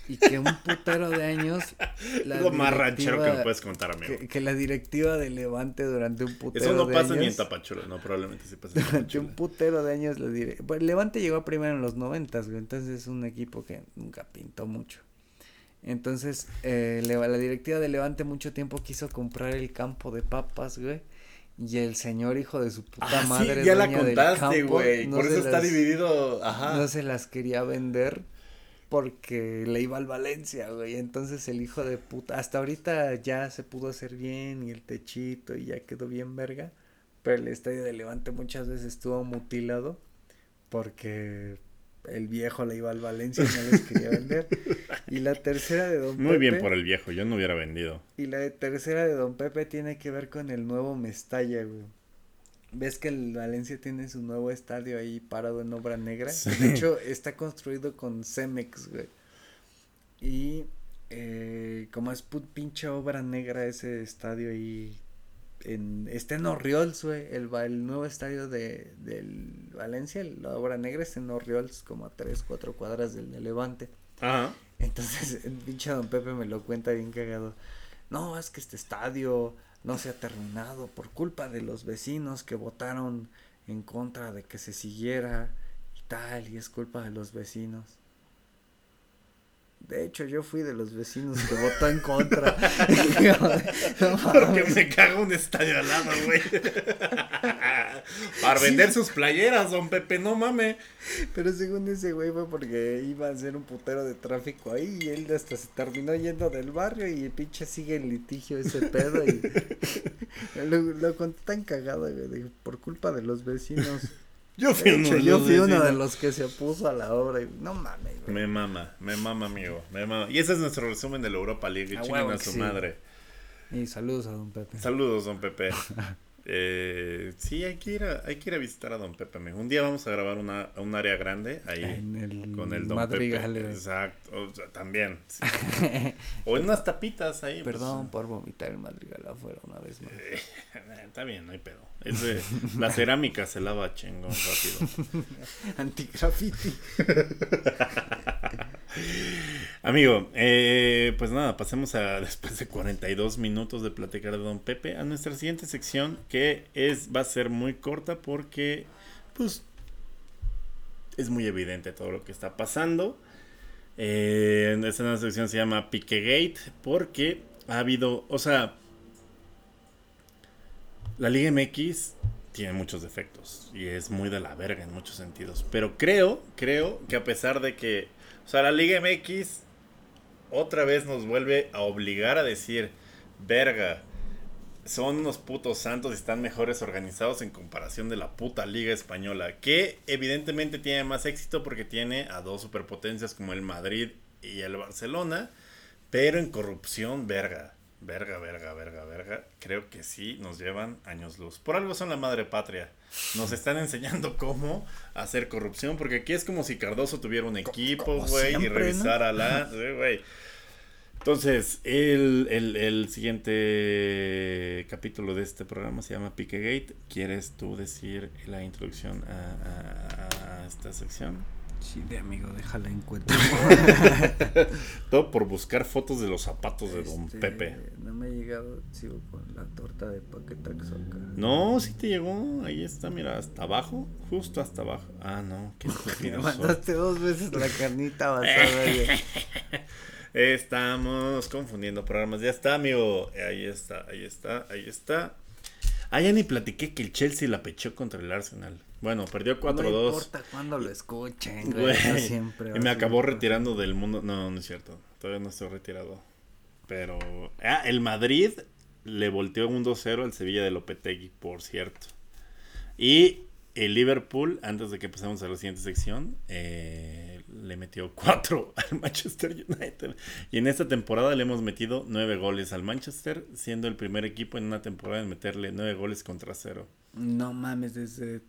y que un putero de años. lo más ranchero que me puedes contar, amigo. Que, la directiva de Levante durante un putero de años. Eso no pasa ni en Tapachula, no, probablemente sí pasa. Durante un putero de años, diré. Pues Levante llegó primero en los noventas, güey. Entonces es un equipo que nunca pintó mucho. Entonces, eh, la directiva de Levante mucho tiempo quiso comprar el campo de papas, güey y el señor hijo de su puta ah, madre. Sí, ya la contaste, güey. Por eso está dividido. Ajá. No se las quería vender porque le iba al Valencia, güey. Entonces el hijo de puta. Hasta ahorita ya se pudo hacer bien y el techito y ya quedó bien verga. Pero el estadio de Levante muchas veces estuvo mutilado porque el viejo le iba al Valencia y no les quería vender. Y la tercera de Don Pepe. Muy bien por el viejo, yo no hubiera vendido. Y la tercera de Don Pepe tiene que ver con el nuevo Mestalla, güey. ¿Ves que el Valencia tiene su nuevo estadio ahí parado en obra negra? De hecho, está construido con Cemex, güey. Y eh, como es put pinche obra negra ese estadio ahí en, está en Orriols, güey, el, el nuevo estadio de, del Valencia, la obra negra está en Orriols, como a 3, 4 cuadras del de Levante. Ajá. Entonces, el pinche don Pepe me lo cuenta bien cagado. No, es que este estadio no se ha terminado por culpa de los vecinos que votaron en contra de que se siguiera y tal, y es culpa de los vecinos. De hecho, yo fui de los vecinos que votó en contra. Porque me cago un estadio al lado, güey. Para vender sus playeras, don Pepe, no mames. Pero según ese güey fue porque iba a hacer un putero de tráfico ahí y él hasta se terminó yendo del barrio y el pinche sigue en litigio ese pedo y lo, lo contó tan cagado, güey, por culpa de los vecinos. Yo fui, uno, yo fui uno de los que se opuso a la obra y no mames. Me mama, me mama, amigo. Me mama. Y ese es nuestro resumen de la Europa League. Ah, a, a su madre. Y saludos a don Pepe. Saludos, don Pepe. Eh, sí, hay que, ir a, hay que ir a visitar a Don Pepe. Amigo. Un día vamos a grabar una, un área grande ahí con el Don Pepe. Exacto, o sea, también. o en unas tapitas ahí. Pues. Perdón por vomitar el madrigal afuera una vez más. Eh, está bien, no hay pedo. La cerámica se lava chingón rápido. Antigraffiti. Amigo, eh, pues nada, pasemos a después de 42 minutos de platicar de Don Pepe a nuestra siguiente sección que es va a ser muy corta porque pues es muy evidente todo lo que está pasando. Eh, esta nueva sección se llama Piquegate porque ha habido, o sea, la Liga MX tiene muchos defectos y es muy de la verga en muchos sentidos, pero creo, creo que a pesar de que o sea, la Liga MX otra vez nos vuelve a obligar a decir, verga, son unos putos santos y están mejores organizados en comparación de la puta Liga Española, que evidentemente tiene más éxito porque tiene a dos superpotencias como el Madrid y el Barcelona, pero en corrupción, verga. Verga, verga, verga, verga. Creo que sí nos llevan años luz. Por algo son la madre patria. Nos están enseñando cómo hacer corrupción, porque aquí es como si Cardoso tuviera un equipo, güey, y revisara la... güey. Entonces, el, el, el, siguiente capítulo de este programa se llama Piquegate. ¿Quieres tú decir la introducción a, a esta sección? Sí, de amigo, déjala encuentro. Todo por buscar fotos de los zapatos de Don este, Pepe. No me ha llegado, sigo con la torta de paquetaxo acá. No, sí te llegó. Ahí está, mira, hasta abajo. Justo hasta abajo. Ah, no, qué Me mandaste dos veces la carnita basada. Estamos confundiendo programas. Ya está, amigo. Ahí está, ahí está, ahí está. Ah, ya ni platiqué que el Chelsea la pechó contra el Arsenal. Bueno, perdió 4-2. No importa cuándo lo escuchen, güey. Siempre y me acabó retirando del mundo. No, no es cierto. Todavía no estoy retirado. Pero. Ah, el Madrid le volteó un 2-0 al Sevilla de Lopetegui, por cierto. Y el Liverpool, antes de que pasemos a la siguiente sección, eh, le metió 4 al Manchester United. Y en esta temporada le hemos metido 9 goles al Manchester, siendo el primer equipo en una temporada en meterle 9 goles contra 0. No mames, desde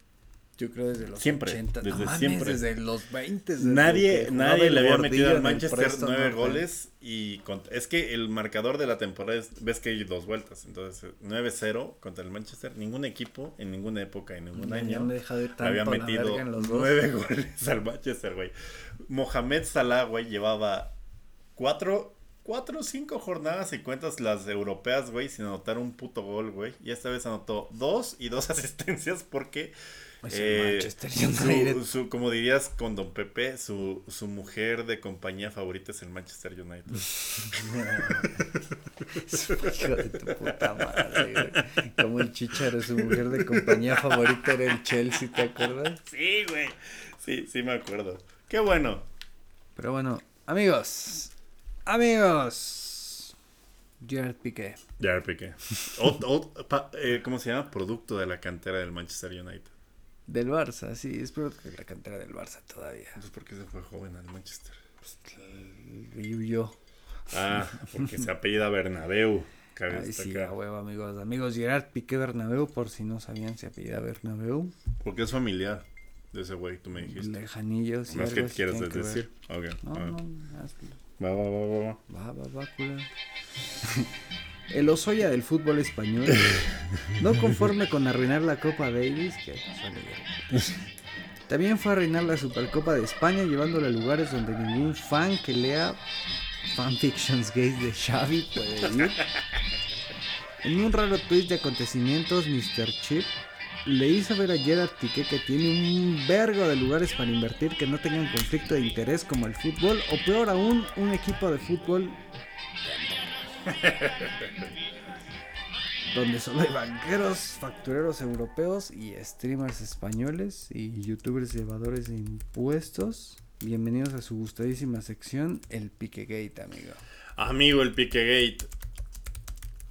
yo creo desde los siempre, Desde siempre. Desde los 20. nadie nadie le había metido al Manchester nueve goles. Y es que el marcador de la temporada es, ves que hay dos vueltas. Entonces, 9-0 contra el Manchester. Ningún equipo en ninguna época, en ningún año, había metido nueve goles al Manchester, güey. Mohamed Salah, güey, llevaba cuatro cuatro o cinco jornadas y cuentas las europeas, güey, sin anotar un puto gol, güey. Y esta vez anotó dos y dos asistencias porque eh, su, como dirías con Don Pepe, su, su mujer de compañía favorita es el Manchester United. Hijo de tu puta madre, Como el chicharo, su mujer de compañía favorita era el Chelsea, ¿te acuerdas? Sí, güey. Sí, sí me acuerdo. Qué bueno. Pero bueno, amigos. Amigos. Gerard Piqué. Gerard Piqué. Eh, ¿Cómo se llama? Producto de la cantera del Manchester United. Del Barça, sí, espero que la cantera del Barça todavía. Entonces, ¿por qué se fue joven al Manchester? Pues, huyó. Ah, porque se apellida Bernabeu. Ay, sí, a huevo, amigos. Amigos, Gerard Piqué Bernabeu, por si no sabían, se apellida Bernabeu. Porque es familiar de ese güey, tú me dijiste. Lejanillo, sí. Más que quieres decir. Okay. No, no, Va, va, va, va. Va, va, va, El Osoya del fútbol español, no conforme con arruinar la Copa Davis, que también fue a arruinar la Supercopa de España, llevándola a lugares donde ningún fan que lea fanfictions gays de Xavi puede ir. En un raro twist de acontecimientos, Mr. Chip le hizo ver a Gerard Piqué que tiene un vergo de lugares para invertir que no tengan conflicto de interés como el fútbol o peor aún un equipo de fútbol donde solo hay banqueros, factureros europeos y streamers españoles y youtubers llevadores de impuestos. Bienvenidos a su gustadísima sección, el Piquegate, amigo. Amigo, el Piquegate.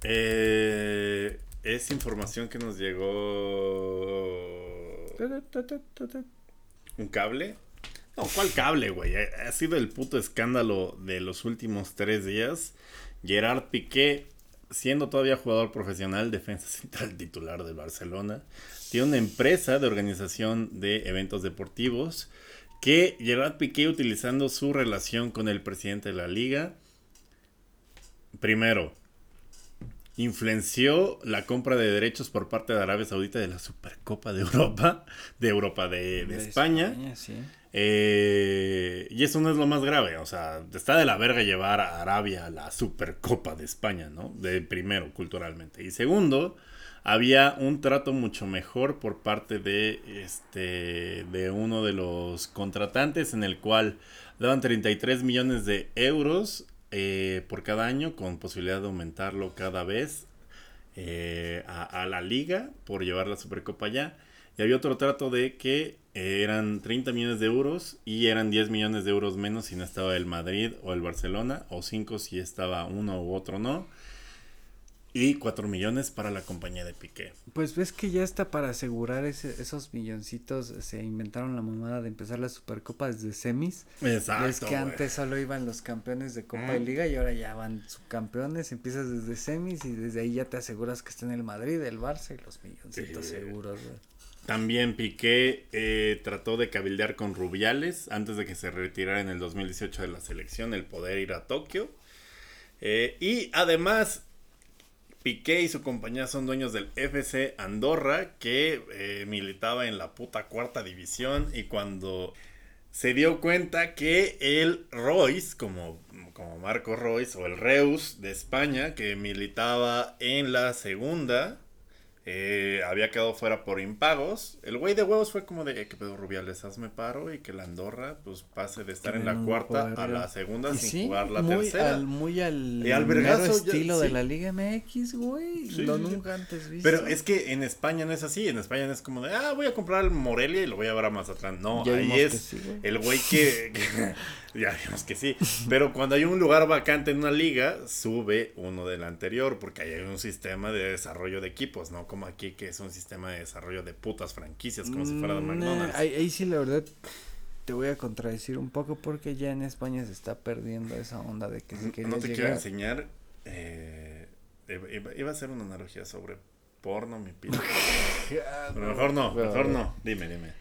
Eh, es información que nos llegó. ¿Un cable? No, ¿cuál cable, güey? Ha sido el puto escándalo de los últimos tres días. Gerard Piqué, siendo todavía jugador profesional, defensa central titular del Barcelona, tiene una empresa de organización de eventos deportivos que Gerard Piqué utilizando su relación con el presidente de la liga, primero, influenció la compra de derechos por parte de Arabia Saudita de la Supercopa de Europa, de Europa de, España. Eh, y eso no es lo más grave, o sea, está de la verga llevar a Arabia a la Supercopa de España, ¿no? De primero, culturalmente. Y segundo, había un trato mucho mejor por parte de este de uno de los contratantes en el cual daban 33 millones de euros eh, por cada año con posibilidad de aumentarlo cada vez eh, a, a, la liga por llevar la Supercopa allá y había otro trato de que eh, eran 30 millones de euros y eran 10 millones de euros menos si no estaba el Madrid o el Barcelona, o 5 si estaba uno u otro no. y 4 millones para la compañía de Piqué. Pues ves que ya está para asegurar ese, esos milloncitos. Se inventaron la mamada de empezar la Supercopa desde semis. Exacto. Es que antes solo iban los campeones de Copa y Liga y ahora ya van subcampeones. Empiezas desde semis y desde ahí ya te aseguras que está en el Madrid, el Barça y los milloncitos seguros, También Piqué eh, trató de cabildear con Rubiales antes de que se retirara en el 2018 de la selección el poder ir a Tokio. Eh, y además Piqué y su compañía son dueños del FC Andorra, que eh, militaba en la puta cuarta división. Y cuando se dio cuenta que el Royce, como, como Marco Royce, o el Reus de España, que militaba en la segunda, eh, había quedado fuera por impagos. El güey de huevos fue como de, eh, que pedo Rubiales, hazme paro y que la Andorra pues pase de estar en la cuarta a la segunda sin jugar la tercera. muy al, y al estilo de la Liga MX, güey. lo nunca antes visto. Pero es que en España no es así. En España no es como de, ah, voy a comprar el Morelia y lo voy a ver a Mazatlán. No, ahí es el güey que Ya vimos que sí. Pero cuando hay un lugar vacante en una liga, sube uno del anterior, porque ahí hay un sistema de desarrollo de equipos, ¿no? Como aquí, que es un sistema de desarrollo de putas franquicias, como si fuera de mm, McDonald's. ahí, sí, la verdad, te voy a contradecir un poco, porque ya en España se está perdiendo esa onda de que si No te quiero enseñar. Eh, iba, a hacer una analogía sobre porno, mi pila. mejor no, mejor no. Dime, dime.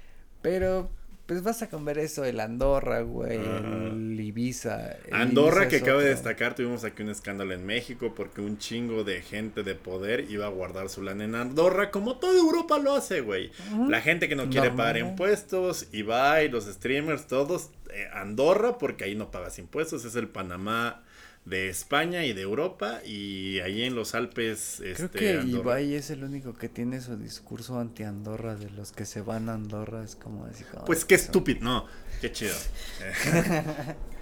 Pero pues vas a comer eso, el Andorra, güey, el Ibiza. Andorra, que cabe destacar, tuvimos aquí un escándalo en México porque un chingo de gente de poder iba a guardar su lana en Andorra, como toda Europa lo hace, güey. La gente que no quiere pagar impuestos, Ibai, los streamers, todos, eh, Andorra, porque ahí no pagas impuestos, es el Panamá de España y de Europa y ahí en los Alpes Creo este, que Ibai es el único que tiene su discurso anti Andorra de los que se van a Andorra es como pues qué estúpido no qué chido.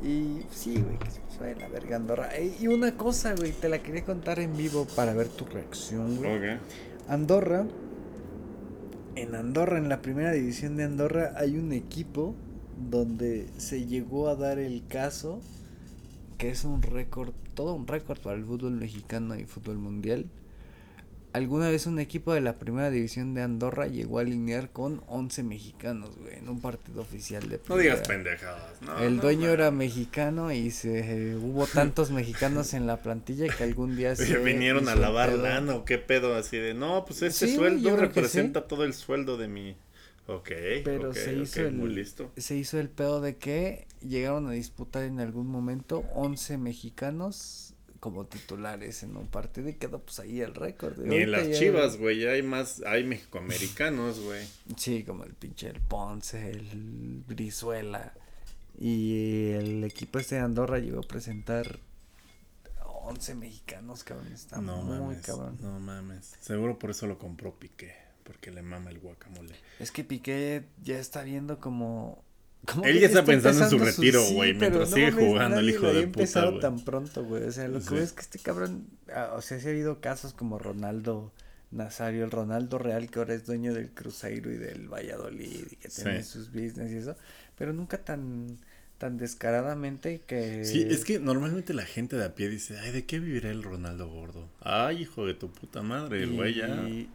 Y sí güey que se fue la verga Andorra. Y una cosa güey te la quería contar en vivo para ver tu reacción güey. Andorra en Andorra en la primera división de Andorra hay un equipo donde se llegó a dar el caso que es un récord, todo un récord para el fútbol mexicano y fútbol mundial. Alguna vez un equipo de la primera división de Andorra llegó a alinear con 11 mexicanos, güey, en un partido oficial de No digas pendejadas, no. El dueño era mexicano y se hubo tantos mexicanos en la plantilla que algún día se vinieron a lavar lana o qué pedo así de, no, pues este sueldo representa todo el sueldo de mi Ok, pero se hizo el se hizo el pedo de que llegaron a disputar en algún momento 11 mexicanos como titulares en un partido y quedó pues ahí el récord. Ni en las Chivas, güey, hay más, hay mexicoamericanos, güey. Sí, como el pinche el Ponce, el Brizuela y el equipo este de Andorra llegó a presentar 11 mexicanos, cabrón, está no muy cabrón. No mames, seguro por eso lo compró Piqué porque le mama el guacamole. Es que Piqué ya está viendo como... Él ya está, pensando en su retiro, güey, mientras sigue jugando el hijo de puta, empezado tan pronto, güey. O sea, lo que veo es que este cabrón, ah, o sea, se ha habido casos como Ronaldo Nazario, el Ronaldo Real, que ahora es dueño del Cruzeiro y del Valladolid y que tiene sus business y eso, pero nunca tan tan descaradamente que... Sí, es que normalmente la gente de a pie dice, ay, ¿de qué vivirá el Ronaldo gordo? Ay, hijo de tu puta madre, el güey ya... Y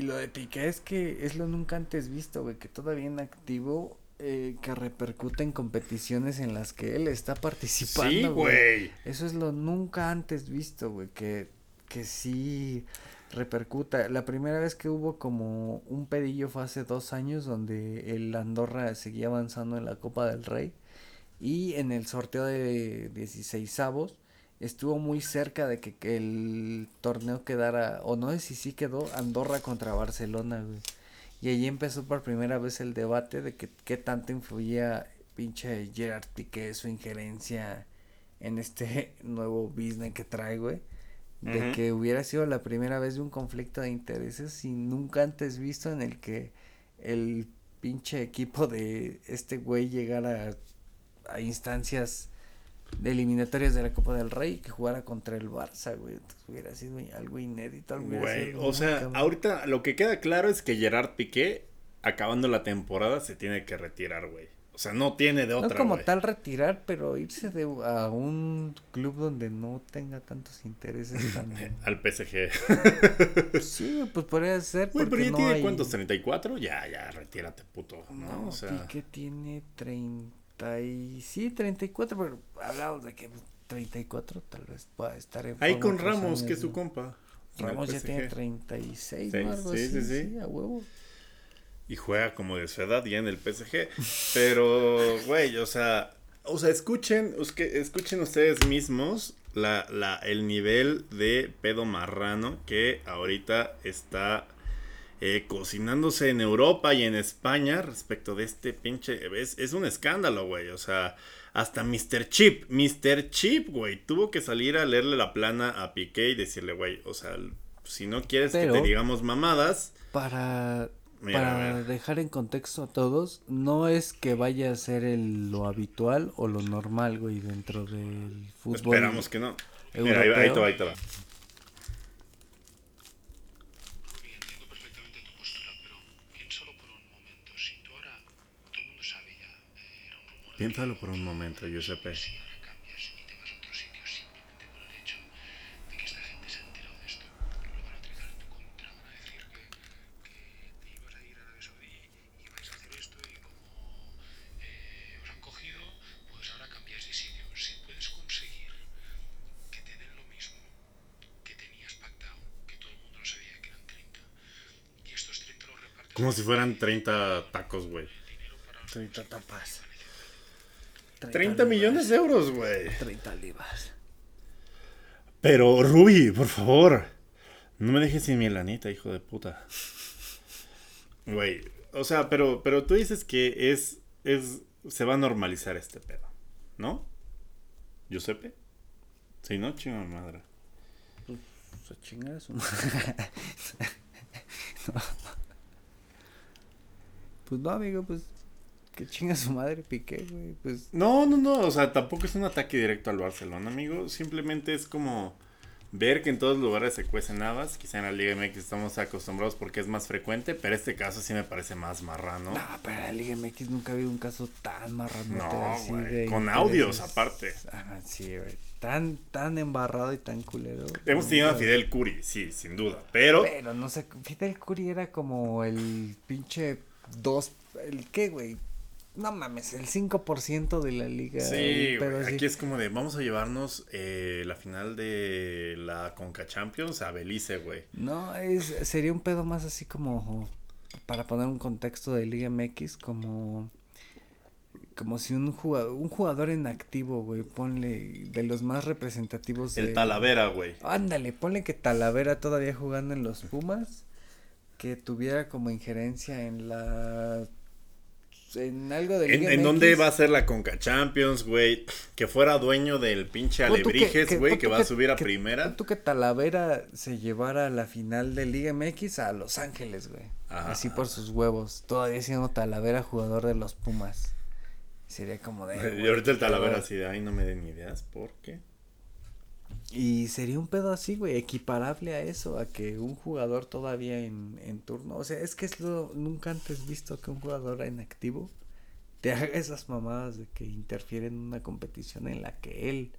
lo de Piqué es que es lo nunca antes visto, güey, que todavía en activo eh, que repercute en competiciones en las que él está participando. Sí, güey. Eso es lo nunca antes visto, güey, que, que sí repercuta. La primera vez que hubo como un pedillo fue hace dos años donde el Andorra seguía avanzando en la Copa del Rey y en el sorteo de 16 avos estuvo muy cerca de que, el torneo quedara, o no sé si sí quedó, Andorra contra Barcelona, güey. Y allí empezó por primera vez el debate de que qué tanto influía pinche Gerard Piqué, su injerencia en este nuevo business que trae, güey. De que hubiera sido la primera vez de un conflicto de intereses y nunca antes visto en el que el pinche equipo de este güey llegara a instancias de eliminatorias de la Copa del Rey que jugara contra el Barça, güey. hubiera sido algo inédito. Güey, o sea, ahorita lo que queda claro es que Gerard Piqué, acabando la temporada, se tiene que retirar, güey. O sea, no tiene de otra. No como tal retirar, pero irse de, a un club donde no tenga tantos intereses también. Al PSG. sí, pues podría ser. Güey, pero ya tiene cuántos, ¿34? Ya, ya, retírate, puto. No, no o sea... Piqué tiene 30 y... Sí, 34, pero hablamos de que 34 tal vez pueda estar en Ahí con Ramos, que es su compa. Ramos ya tiene 36, ¿no? Algo sí, sí, sí, sí, a huevo y juega como de su edad ya en el PSG. Pero, güey, o sea, o sea, escuchen, escuchen ustedes mismos la, la, el nivel de pedo marrano que ahorita está eh, cocinándose en Europa y en España respecto de este pinche. Es, es un escándalo, güey. O sea, hasta Mr. Chip, Mr. Chip, güey, tuvo que salir a leerle la plana a Piqué y decirle, güey, o sea, si no quieres que te digamos mamadas. Para para dejar en contexto a todos, no es que vaya a ser el, lo habitual o lo normal, güey, dentro del fútbol. Esperamos que no. Mira, ahí, ahí te va, ahí te va. Piénsalo por un momento, Giuseppe. Como si fueran 30 tacos, güey. 30 tapas. 30, millones de euros, güey. 30 libras. Pero, Ruby, por favor. No me dejes sin mi lanita, hijo de puta. Güey. O sea, pero, pero tú dices que es, es. Se va a normalizar este pedo. ¿No? ¿Giuseppe? Sí, ¿no? Chinga madre. Pues, se chinga su madre. no. Pues no, amigo, pues que chinga su madre Piqué, güey, pues. No, no, no, o sea, tampoco es un ataque directo al Barcelona, amigo. Simplemente es como ver que en todos lugares se cuecen habas. Quizá en la Liga MX estamos acostumbrados porque es más frecuente, pero este caso sí me parece más marrano. No, pero en la Liga MX nunca ha habido un caso tan marrano. No, güey, con audios aparte. Ah, sí, güey. Tan, tan embarrado y tan culero. Hemos tenido a Fidel Curi, sí, sin duda, pero... Pero no sé, Fidel Curi era como el pinche dos, ¿el qué, güey? No mames, el 5% de la liga. Sí, aquí es como de, vamos a llevarnos eh, la final de la Conca Champions a Belice, güey. No, es, sería un pedo más así como, para poner un contexto de Liga MX, como, como si un jugador, un jugador en activo, güey, ponle, de los más representativos. El Talavera, güey. Ándale, ponle que Talavera todavía jugando en los Pumas que tuviera como injerencia en la en algo de ¿En, ¿En dónde va a ser la Conca Champions, güey? Que fuera dueño del pinche Alebrijes, güey, que, va a subir a primera. Tú que Talavera se llevara a la final de Liga MX a Los Ángeles, güey. Así por sus huevos. Todavía siendo Talavera jugador de los Pumas. Sería como de. Y ahorita el Talavera así de, ay, no me den ideas, ¿por qué? Y sería un pedo así, güey, equiparable a eso, a que un jugador todavía en, en turno. O sea, es que es lo nunca antes visto que un jugador en activo te haga esas mamadas de que interfiere en una competición en la que él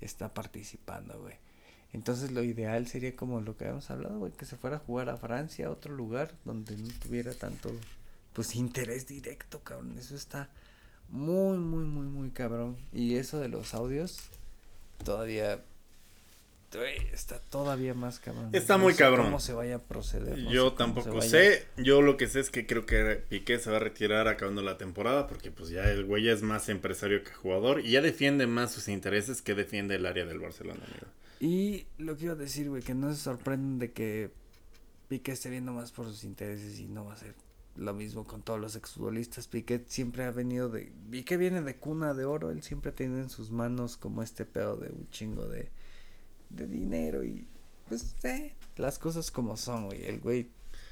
está participando, güey. Entonces lo ideal sería como lo que habíamos hablado, güey, que se fuera a jugar a Francia, a otro lugar donde no tuviera tanto, pues, interés directo, cabrón. Eso está muy, muy, muy, muy cabrón. Y eso de los audios, todavía está todavía más cabrón. Está muy cabrón. ¿Cómo se vaya a proceder? yo tampoco sé. Yo lo que sé es que creo que Piqué se va a retirar acabando la temporada porque pues ya el güey es más empresario que jugador y ya defiende más sus intereses que defiende el área del Barcelona, Y lo quiero decir, güey, que no se sorprenden de que Piqué esté viendo más por sus intereses y no va a ser lo mismo con todos los exfutbolistas. Piqué siempre ha venido de... Piqué viene de cuna de oro. Él siempre tiene en sus manos como este pedo de un chingo de de dinero y pues eh, las cosas como son, güey. El güey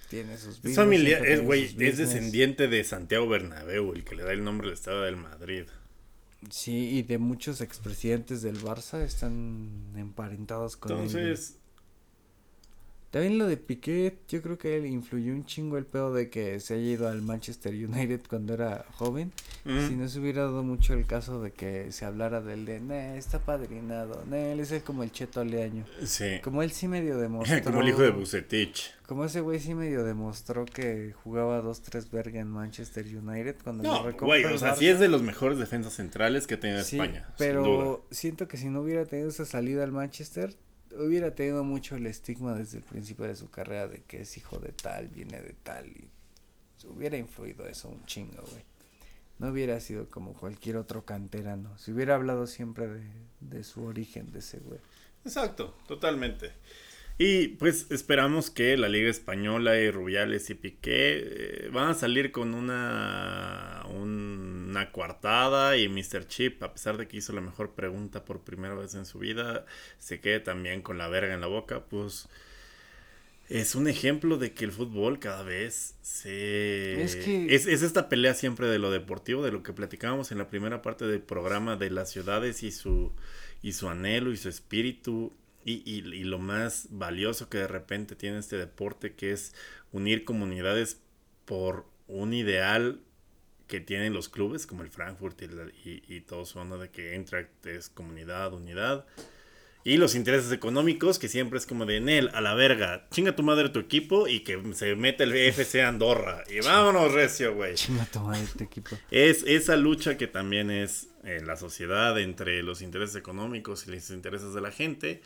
tiene sus Es familia, es güey, es descendiente de Santiago Bernabéu, el que le da el nombre al Estado del Madrid. Sí, y de muchos expresidentes del Barça están emparentados con Entonces, También lo de Piqué, yo creo que él influyó un chingo el pedo de que se haya ido al Manchester United cuando era joven. Si no se hubiera dado mucho el caso de que se hablara del de, ne, está padrinado, ne, él es el como el cheto aleaño. Sí. Como él sí medio demostró. como el hijo de Bucetich. Como ese güey sí medio demostró que jugaba dos, tres verga en Manchester United cuando no, güey, o sea, sí es de los mejores defensas centrales que tiene sí, España. Pero siento que si no hubiera tenido esa salida al Manchester, hubiera tenido mucho el estigma desde el principio de su carrera de que es hijo de tal, viene de tal y hubiera influido eso un chingo, güey. No hubiera sido como cualquier otro canterano. Si hubiera hablado siempre de, de su origen, de ese güey. Exacto, totalmente. Y pues esperamos que la Liga Española y Rubiales y Piqué eh, van a salir con una, una coartada y Mr. Chip, a pesar de que hizo la mejor pregunta por primera vez en su vida, se quede también con la verga en la boca, pues es un ejemplo de que el fútbol cada vez se... Es, que... es, es, esta pelea siempre de lo deportivo, de lo que platicábamos en la primera parte del programa de las ciudades y su, y su anhelo y su espíritu y, y, y, lo más valioso que de repente tiene este deporte, que es unir comunidades por un ideal que tienen los clubes, como el Frankfurt y, y, todo su onda de que Eintracht es comunidad, unidad. Y los intereses económicos, que siempre es como de Nel, a la verga, chinga tu madre tu equipo y que se mete el FC Andorra. Y vámonos, recio, güey. Chinga tu madre tu equipo. Es esa lucha que también es en la sociedad entre los intereses económicos y los intereses de la gente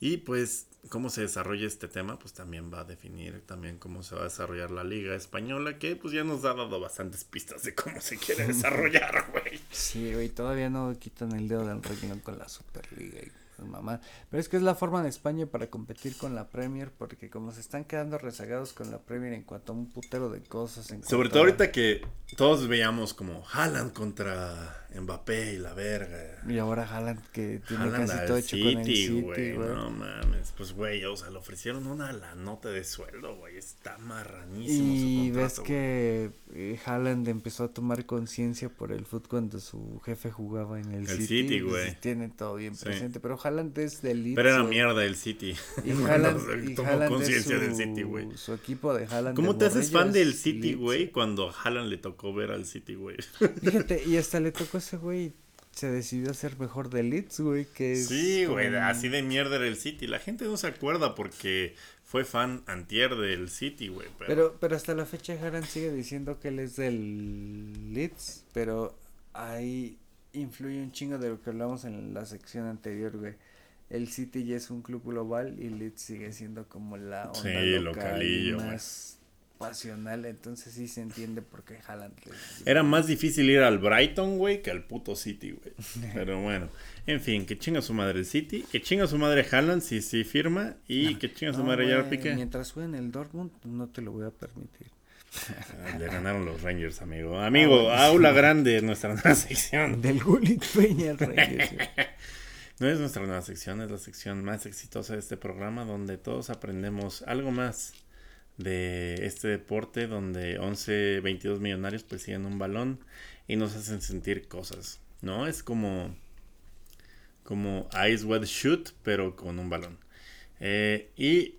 y pues cómo se desarrolla este tema, pues también va a definir también cómo se va a desarrollar la liga española, que pues ya nos ha dado bastantes pistas de cómo se quiere desarrollar, güey. Sí, güey, todavía no quitan el dedo del renglón con la Superliga y mamá. Pero es que es la forma de España para competir con la Premier, porque como se están quedando rezagados con la Premier en cuanto a un putero de cosas. Sobre todo ahorita que todos veíamos como Haaland contra Mbappé y la verga. Y ahora Haaland que tiene casi todo hecho con el City, güey. No mames, pues güey, o sea, le ofrecieron una la nota de sueldo, güey, está marranísimo Y ves que eh, Haaland empezó a tomar conciencia por el fútbol cuando su jefe jugaba en el, el City, güey. Tiene todo bien presente, pero Haaland es del Leeds. Pero era mierda el City. Y Haaland, tomó conciencia del City, güey. Su equipo de Haaland. ¿Cómo te haces fan del City, güey, cuando a Haaland le tocó ver al City, güey? Fíjate, y hasta le tocó ese güey se decidió a ser mejor de Leeds, güey, que Sí, güey, así de mierda era el City. La gente no se acuerda porque fue fan antier del City, güey. Pero... pero... hasta la fecha Haaland sigue diciendo que él es del Leeds, pero ahí influye un chingo de lo que hablamos en la sección anterior, güey el City ya es un club global y Leeds sigue siendo como la onda sí, local y más pasional, entonces sí se entiende por qué Haaland. Era más difícil ir al Brighton, güey, que al puto City, güey. Pero bueno, en fin, que chinga su madre el City, que chinga su madre Haaland si sí, firma y que chinga su madre ya Piqué. Mientras juegue en el Dortmund no te lo voy a permitir. Le ganaron los Rangers, amigo. Amigo, ah, aula grande, nuestra nueva sección. Del Gullit Peña Rangers. No es nuestra nueva sección, es la sección más exitosa de este programa donde todos aprendemos algo más de este deporte donde 11, 22 millonarios persiguen un balón y nos hacen sentir cosas, ¿no? Es como como Ice Wet Shoot, pero con un balón. Eh, y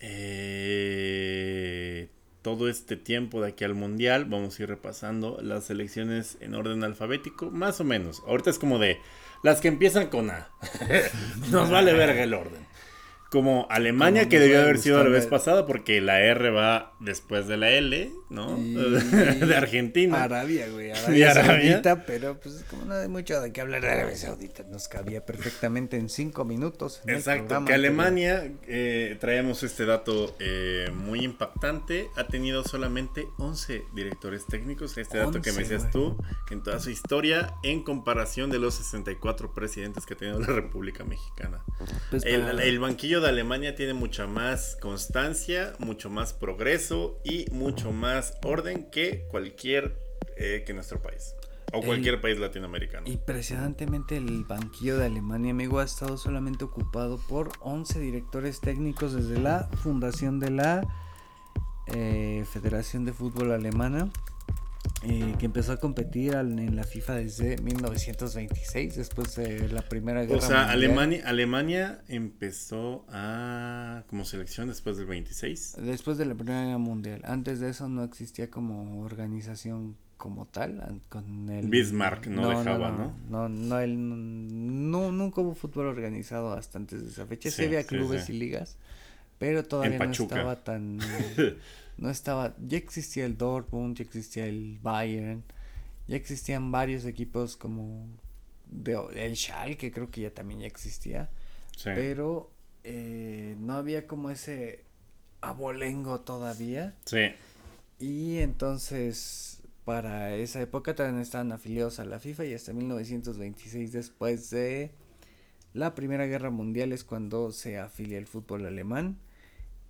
eh, todo este tiempo de aquí al mundial vamos a ir repasando las selecciones en orden alfabético, más o menos. Ahorita es como de las que empiezan con A. Nos vale verga el orden como Alemania, que debió haber sido la vez pasada, porque la R va después de la L, ¿no? de Argentina. Arabia, güey. Arabia, Saudita, pero pues como no hay mucho de qué hablar de Arabia Saudita, nos cabía perfectamente en cinco minutos. Exacto, que Alemania, eh, traemos este dato eh, muy impactante, ha tenido solamente 11 directores técnicos, este dato que me decías tú, en toda su historia, en comparación de los 64 presidentes que ha tenido la República Mexicana. Pues el, el banquillo Alemania tiene mucha más constancia, mucho más progreso y mucho más orden que cualquier eh, que nuestro país. O cualquier país latinoamericano. Impresionantemente el banquillo de Alemania, amigo, ha estado solamente ocupado por 11 directores técnicos desde la fundación de la eh, Federación de Fútbol Alemana. Eh, que empezó a competir en la FIFA desde 1926, después de la Primera Guerra Mundial. O sea, Alemania, Alemania empezó a como selección después del 26. Después de la Primera Guerra Mundial. Antes de eso no existía como organización como tal con el Bismarck no, dejaba no no no, él, no, nunca hubo fútbol organizado hasta antes de esa fecha sí, había clubes y ligas pero todavía no estaba tan no estaba, ya existía el Dortmund, ya existía el Bayern, ya existían varios equipos como de, el Schalke creo que ya también ya existía, pero eh, no había como ese abolengo todavía. Sí. Y entonces para esa época también estaban afiliados a la FIFA y hasta 1926 después de la Primera Guerra Mundial es cuando se afilia el fútbol alemán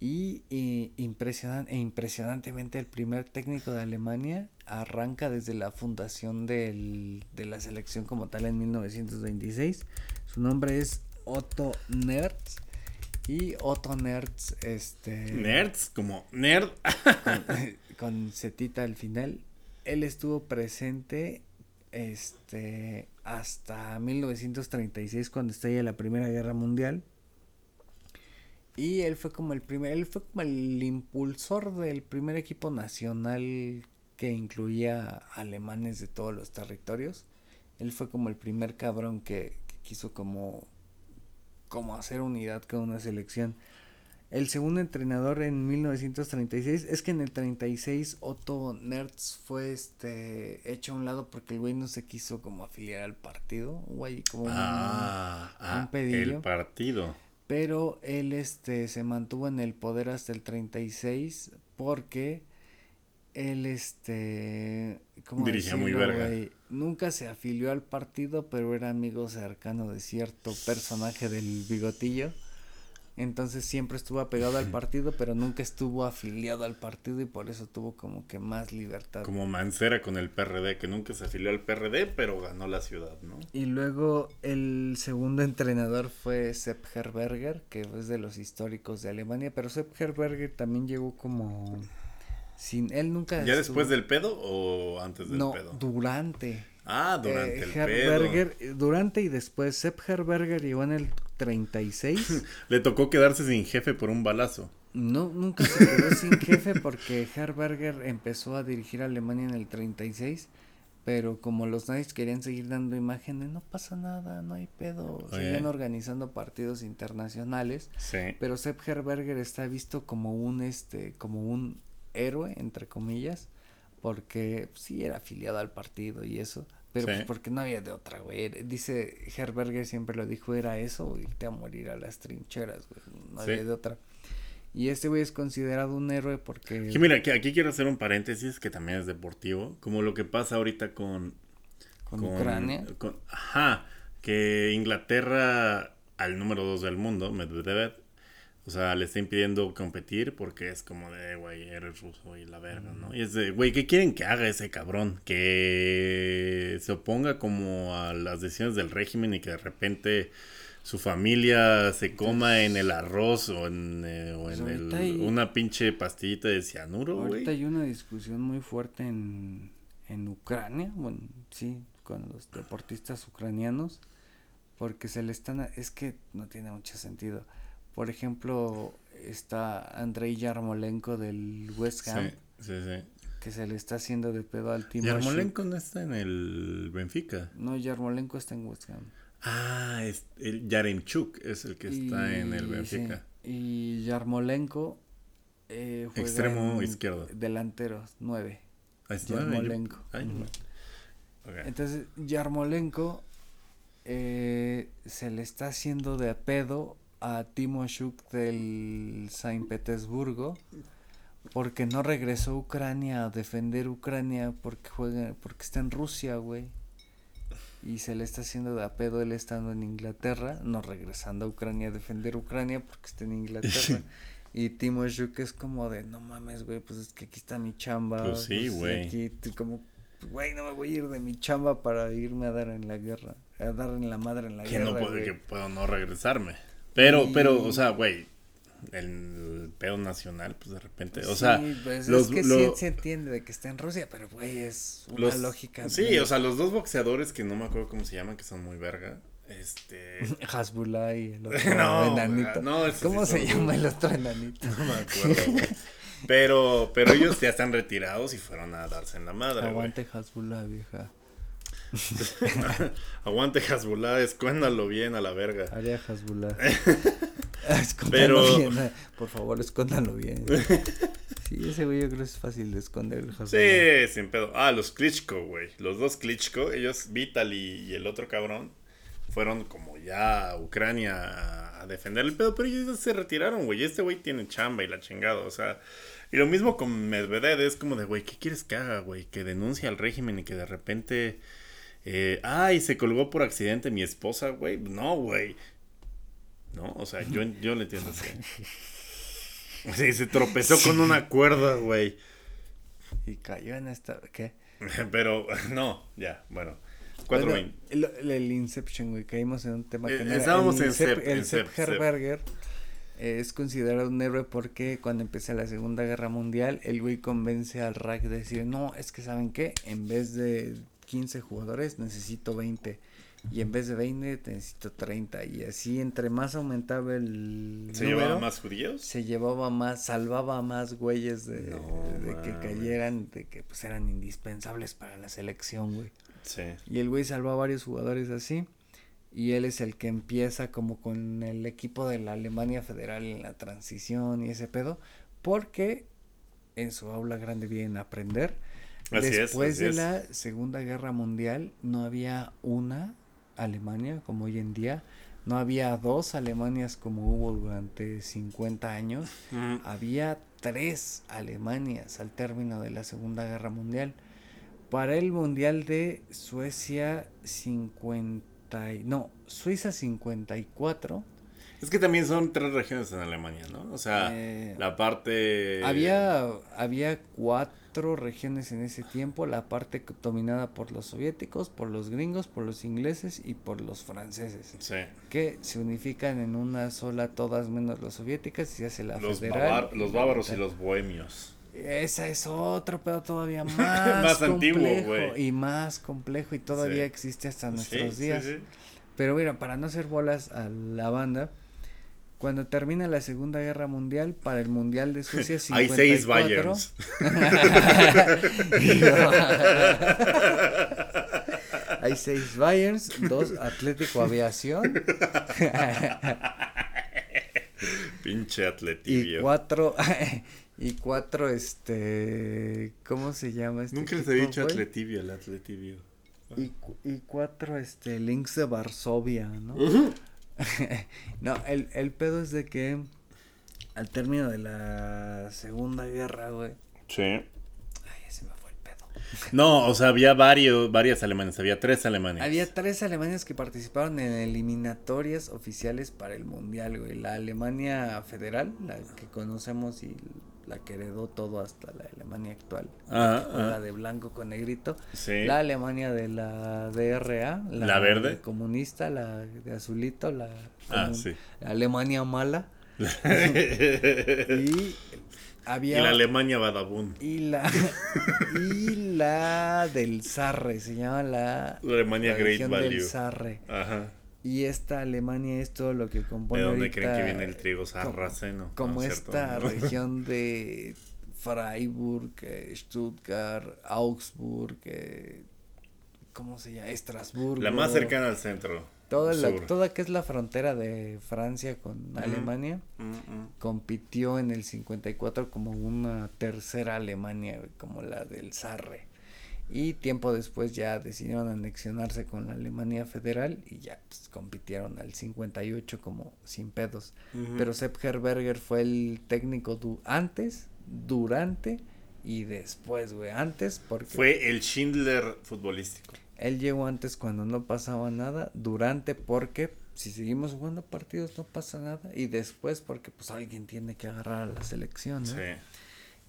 y, e impresionantemente el primer técnico de Alemania arranca desde la fundación del, de la selección como tal en 1926. Su nombre es Otto Nerz. Y Otto Nerz, este... Nerz, como nerd. con, setita al final. Él estuvo presente este hasta 1936 cuando estalla la Primera Guerra Mundial y él fue como el primer, él fue como el impulsor del primer equipo nacional que incluía alemanes de todos los territorios. Él fue como el primer cabrón que, quiso como, como hacer unidad con una selección. El segundo entrenador en 1936 es que en el 36 Otto Nertz fue este hecho a un lado porque el güey no se quiso como afiliar al partido, güey, como ah, un, ah, el partido pero él este se mantuvo en el poder hasta el 36 porque él este ¿cómo dirigía muy verga. nunca se afilió al partido pero era amigo cercano de cierto personaje del bigotillo entonces siempre estuvo apegado al partido, pero nunca estuvo afiliado al partido y por eso tuvo como que más libertad. Como Mancera con el PRD, que nunca se afilió al PRD, pero ganó la ciudad, ¿no? Y luego el segundo entrenador fue Sepp Herberger, que es de los históricos de Alemania, pero Sepp Herberger también llegó como sin él nunca ¿Ya después del pedo o antes del no, durante. Ah, durante el Herberger, pedo. Durante y después Sepp Herberger llegó en el 36. Le tocó quedarse sin jefe por un balazo. No, nunca se quedó sin jefe porque Herberger empezó a dirigir a Alemania en el 36, pero como los nazis querían seguir dando imágenes, no pasa nada, no hay pedo, siguen organizando partidos internacionales, sí. pero Sepp Herberger está visto como un este como un héroe entre comillas, porque sí era afiliado al partido y eso, pero pues porque no había de otra, güey. Dice Herberger siempre lo dijo, era eso irte a morir a las trincheras, güey. No había de otra. Y este güey es considerado un héroe porque... Sí, mira, aquí, aquí quiero hacer un paréntesis que también es deportivo, como lo que pasa ahorita con... Con, Ucrania. ajá, que Inglaterra, al número dos del mundo, Medvedev, o sea, le está impidiendo competir porque es como de, güey, eres ruso y la verga, ¿no? Y es de, güey, ¿qué quieren que haga ese cabrón? Que se oponga como a las decisiones del régimen y que de repente su familia se coma en el arroz o en, eh, o en el, una pinche pastillita de cianuro, güey. Ahorita hay una discusión muy fuerte en, en Ucrania, bueno, sí, con los deportistas ucranianos, porque se le están, es que no tiene mucho sentido por ejemplo, está Andrei Yarmolenko del West Ham. Sí, sí, sí. Que se le está haciendo de pedo al Timo Yarmolenko no está en el Benfica. No, Yarmolenko está en West Ham. Ah, es el Yaremchuk es el que está en el Benfica. Y Yarmolenko eh, extremo izquierdo. Delantero, nueve. Ah, Yarmolenko. Entonces, Yarmolenko eh, se le está haciendo de pedo a Timo Shuk del San Petersburgo porque no regresó a Ucrania a defender Ucrania porque juega porque está en Rusia, güey. Y se le está haciendo de a pedo él estando en Inglaterra, no regresando a Ucrania a defender Ucrania porque está en Inglaterra. y Timo Shuk es como de, no mames, güey, pues es que aquí está mi chamba. Pues sí, pues, güey. aquí como, güey, no me voy a ir de mi chamba para irme a dar en la guerra, a dar en la madre en la guerra. Que no puedo, que puedo no regresarme. Pero, pero, o sea, güey, el pedo nacional, pues de repente, o sea, pues es que sí se entiende de que está en Rusia, pero güey, es una lógica. Sí, o sea, los dos boxeadores que no me acuerdo cómo se llaman, que son muy verga. Este. Hasbullah y el otro enanito. No, ¿Cómo se llama el otro enanito? No me acuerdo. pero, pero ellos ya están retirados y fueron a darse en la madre. Aguante Hasbullah, vieja. Aguante Hasbullah, escóndalo bien a la verga. Haría Hasbullah. Pero... bien, eh. por favor, escóndalo bien. Sí, ese güey yo creo que es fácil de esconder el. Sí, sin pedo. Ah, los Klitschko, güey. Los dos Klitschko, ellos, Vital y, el otro cabrón, fueron como ya a Ucrania a, defender el pedo, pero ellos se retiraron, güey. Este güey tiene chamba y la chingada, o sea... Y lo mismo con Medvedev, es como de, güey, ¿qué quieres que haga, güey? Que denuncie al régimen y que de repente eh, ay, se colgó por accidente mi esposa, güey. No, güey. No, o sea, yo, yo le entiendo así. Sí, se tropezó con una cuerda, güey. Y cayó en esta. ¿Qué? Pero, no, ya, bueno. Cuatro el, el, Inception, güey. Caímos en un tema que eh, no Estábamos en Sepp. El Sepp Herberger es considerado un héroe porque cuando empecé la Segunda Guerra Mundial, el güey convence al RAC de decir: No, es que, ¿saben qué? En vez de 15 jugadores, necesito 20. Y en vez de 20, necesito 30. Y así, entre más aumentaba el. ¿Se llevaba más judíos? Se llevaba más, salvaba más güeyes de, de que cayeran, de que pues eran indispensables para la selección, güey. Sí. Y el güey salvó a varios jugadores así. Y él es el que empieza como con el equipo de la Alemania Federal en la transición y ese pedo. Porque en su aula grande vienen a aprender Después de la Segunda Guerra Mundial no había una Alemania como hoy en día, no había dos Alemanias como hubo durante 50 años, había tres Alemanias al término de la Segunda Guerra Mundial. Para el Mundial de Suecia 50, no, Suiza 54. Es que también son tres regiones en Alemania, ¿no? O sea, eh, la parte... Había, había cuatro regiones en ese tiempo, la parte dominada por los soviéticos, por los gringos, por los ingleses y por los franceses, que se unifican en una sola, todas menos las soviéticas, y se hace la los federal. los bávaros y los bohemios. Esa es otro pedo todavía más, complejo y más complejo y todavía existe hasta nuestros días. Pero mira, para no hacer bolas a la banda, cuando termina la Segunda Guerra Mundial, para el Mundial de Suecia 54. Hay seis Bayerns. Hay seis Bayerns, dos Atlético Aviación. Pinche atletivio. Y cuatro, y cuatro, este, ¿cómo se llama este Nunca les he dicho atletivio, el atletivio. Y, y cuatro, este, Links de Varsovia, ¿no? no, el, el pedo es de que al término de la Segunda Guerra, güey. Sí. Ay, ese me fue el pedo. No, o sea, había varios, varias alemanes, había tres alemanes. Había tres alemanes que participaron en eliminatorias oficiales para el Mundial, güey. La Alemania Federal, la que conocemos y la que heredó todo hasta la Alemania actual, la de blanco con negrito, la Alemania de la DRA, la, verde, comunista, la de azulito, la, ah, Alemania mala. y había y la Alemania Badabun. Y la y la del Sarre, se llama la, Alemania Great Value. Del Sarre. Ajá. Y esta Alemania es todo lo que compone. ¿De dónde creen que viene el trigo sarraceno? Como, esta región de Freiburg, Stuttgart, Augsburg, ¿cómo se llama? Estrasburgo. La más cercana al centro. Toda, la, toda que es la frontera de Francia con Alemania, compitió en el 54 como una tercera Alemania, como la del Sarre y tiempo después ya decidieron anexionarse con la Alemania Federal y ya pues, compitieron al 58 como sin pedos. Pero Sepp Herberger fue el técnico antes, durante y después, güey. Antes porque... Fue el Schindler futbolístico. Él llegó antes cuando no pasaba nada, durante porque si seguimos jugando partidos no pasa nada y después porque pues alguien tiene que agarrar a la selección, ¿no? Sí.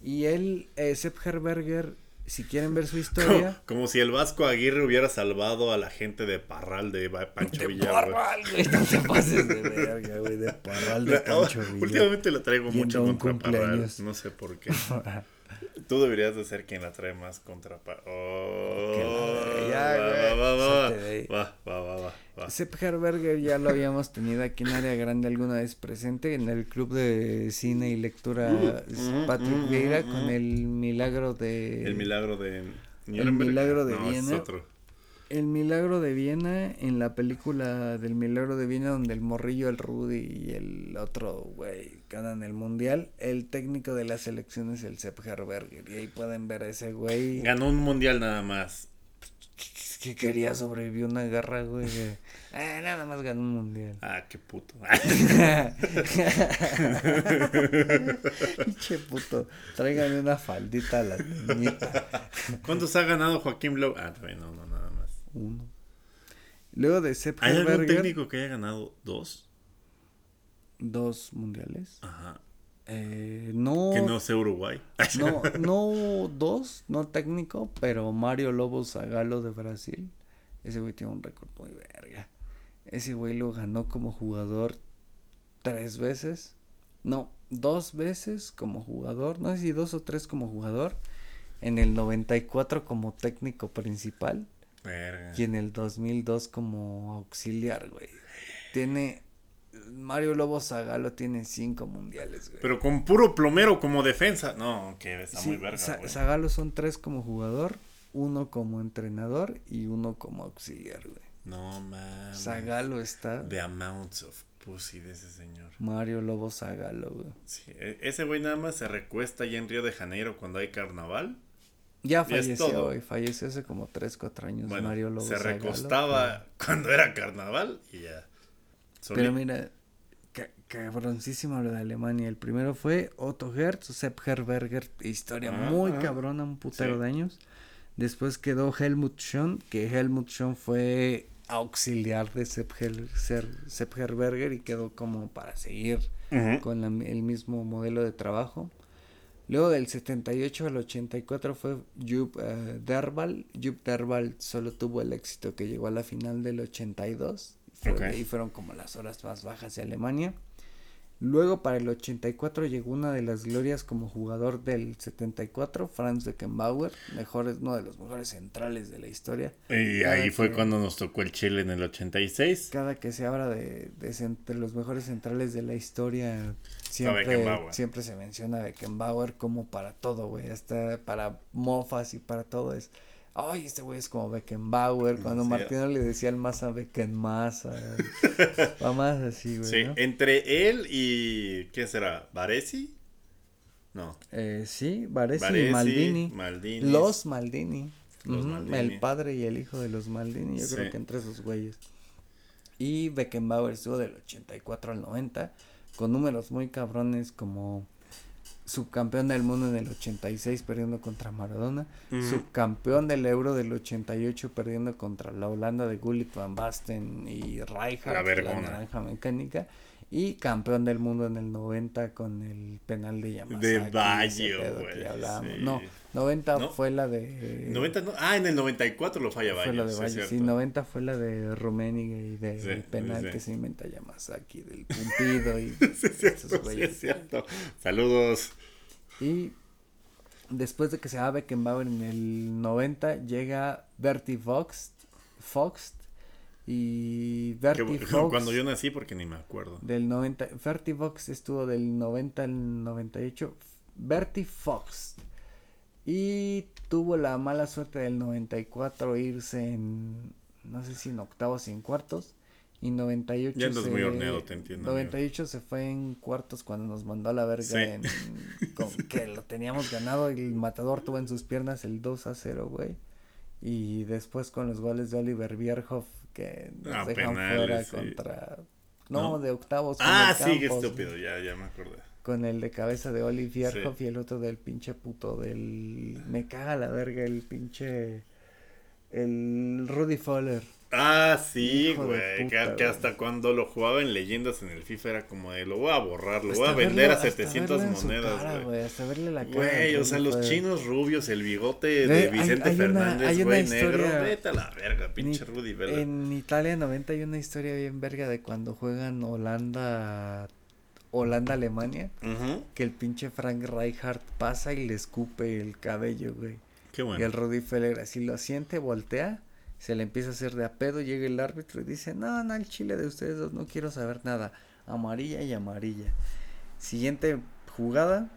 Y él, eh, Sepp Herberger si quieren ver su historia. Como, si el Vasco Aguirre hubiera salvado a la gente de Parral de Pancho de Villa. Parral, güey. No te pases de verga, güey. De Parral de Pancho Villa. Últimamente la traigo mucho contra Parral. No sé por qué. Tú deberías de ser quien la trae más contra. Oh, ya, va, va, va, va, va, va, va, va. Sepp Herberger ya lo habíamos tenido aquí en Área Grande alguna vez presente en el club de cine y lectura mm, mm, Patrick mm, Vieira con el milagro de... El milagro de... El milagro de Viena. El milagro de Viena en la película del milagro de Viena donde el morrillo, el Rudy y el otro güey ganan el mundial, el técnico de la selección es el Sepp Herberger y ahí pueden ver a ese güey. Ganó un mundial nada más. Que quería sobrevivir una guerra, güey. Ah, nada más ganó un mundial. Ah, qué puto. Pinche puto. Tráigame una faldita a la niñita. ¿Cuántos ha ganado Joaquín Lowe? Ah, no, no, nada más. Uno. Luego de Sepp ¿Hay algún técnico que haya ganado dos? Dos mundiales. Ajá. Eh, no. Que no sea Uruguay. no, no dos, no técnico, pero Mario Lobo Zagalo de Brasil. Ese güey tiene un récord muy verga. Ese güey lo ganó como jugador tres veces. No, dos veces como jugador. No sé si dos o tres como jugador. En el 94 como técnico principal. Verga. Y en el 2002 como auxiliar, güey. Tiene Mario Lobo Zagalo tiene cinco mundiales, güey. Pero con puro plomero como defensa. No, que está muy verga, Zagalo son tres como jugador, uno como entrenador y uno como auxiliar, güey. No mames. Zagalo está. The amounts of pussy de ese señor. Mario Lobo Zagalo, güey. Sí, e, ese güey nada más se recuesta allá en Río de Janeiro cuando hay carnaval. Ya falleció, güey. Falleció hace como tres, cuatro años Mario Lobo Se recostaba cuando era carnaval y ya. Pero mira, cabroncísimo lo de Alemania. El primero fue Otto Hertz, Sepp Herberger, historia ah, muy ah. cabrona, un putero de años. Después quedó Helmut Schön, que Helmut Schön fue auxiliar de Sepp, Herberger y quedó como para seguir con el mismo modelo de trabajo. Luego del 78 al 84 fue Jupp uh, Derval. Jupp Derval solo tuvo el éxito que llegó a la final del 82 Ahí fueron como las horas más bajas de Alemania. Luego para el 84 llegó una de las glorias como jugador del 74, Franz Beckenbauer, mejor, uno de los mejores centrales de la historia. Y ahí fue cuando nos tocó el Chile en el 86. Cada que se habla de, de, los mejores centrales de la historia, siempre, siempre se menciona Beckenbauer como para todo, güey, hasta para mofas y para todo es ay, este güey es como Beckenbauer, cuando Martino le decía el más a Beckenmasa, va más así, güey. Sí, entre él y, ¿qué será? ¿Varesi? No. Eh, sí, Varesi, y Maldini. Los Maldini. El padre y el hijo de los Maldini, yo creo que entre esos güeyes. Y Beckenbauer estuvo del 84 al 90, con números muy cabrones como subcampeón del mundo en el 86 perdiendo contra Maradona, subcampeón del Euro del 88 perdiendo contra la Holanda de Gullit Van Basten y Rijkaard, la, naranja mecánica, y campeón del mundo en el 90 con el penal de Yamasaki. De Baggio, güey. No, 90 fue la de... 90 no, ah, en el 94 lo falla Baggio. Fue la de Baggio, sí, 90 fue la de Rummenigge y del penal que se inventa Yamasaki, del Pumpido y sí, cierto, sí, es cierto. Saludos. Y después de que se va Beckenbauer en el 90, llega Bertie Fox, Fox y Bertie Fox. Cuando yo nací, porque ni me acuerdo. Del 90, Bertie Fox estuvo del 90 al 98. Bertie Fox. Y tuvo la mala suerte del 94 irse en, no sé si en octavos y en cuartos. Y 98 ya se, muy horneado, te entiendo. 98 se fue en cuartos cuando nos mandó a la verga en, que lo teníamos ganado el matador tuvo en sus piernas el 2 a 0, güey. Y después con los goles de Oliver Bierhoff que nos ah, dejan fuera contra no, de octavos. Ah, sí, qué estúpido, ya, ya me acordé. Con el de cabeza de Oliver Bierhoff y el otro del pinche puto del... Me caga la verga el pinche... El Rudy Fowler. Ah, sí, güey. Que, hasta cuando lo jugaba en leyendas en el FIFA era como de lo voy a borrar, lo voy a vender a 700 monedas, güey. Hasta verle la cara. Güey, o sea, los chinos rubios, el bigote de Vicente Fernández, güey, negro. Vete a la verga, pinche Rudy Vela. En Italia 90 hay una historia bien verga de cuando juegan Holanda Holanda-Alemania, que el pinche Frank Rijkaard pasa y le escupe el cabello, güey. Qué bueno. Y el Rudy Feller así lo siente, voltea, se le empieza a hacer de a pedo, llega el árbitro y dice, no, no, el chile de ustedes dos no quiero saber nada. Amarilla y amarilla. Siguiente jugada,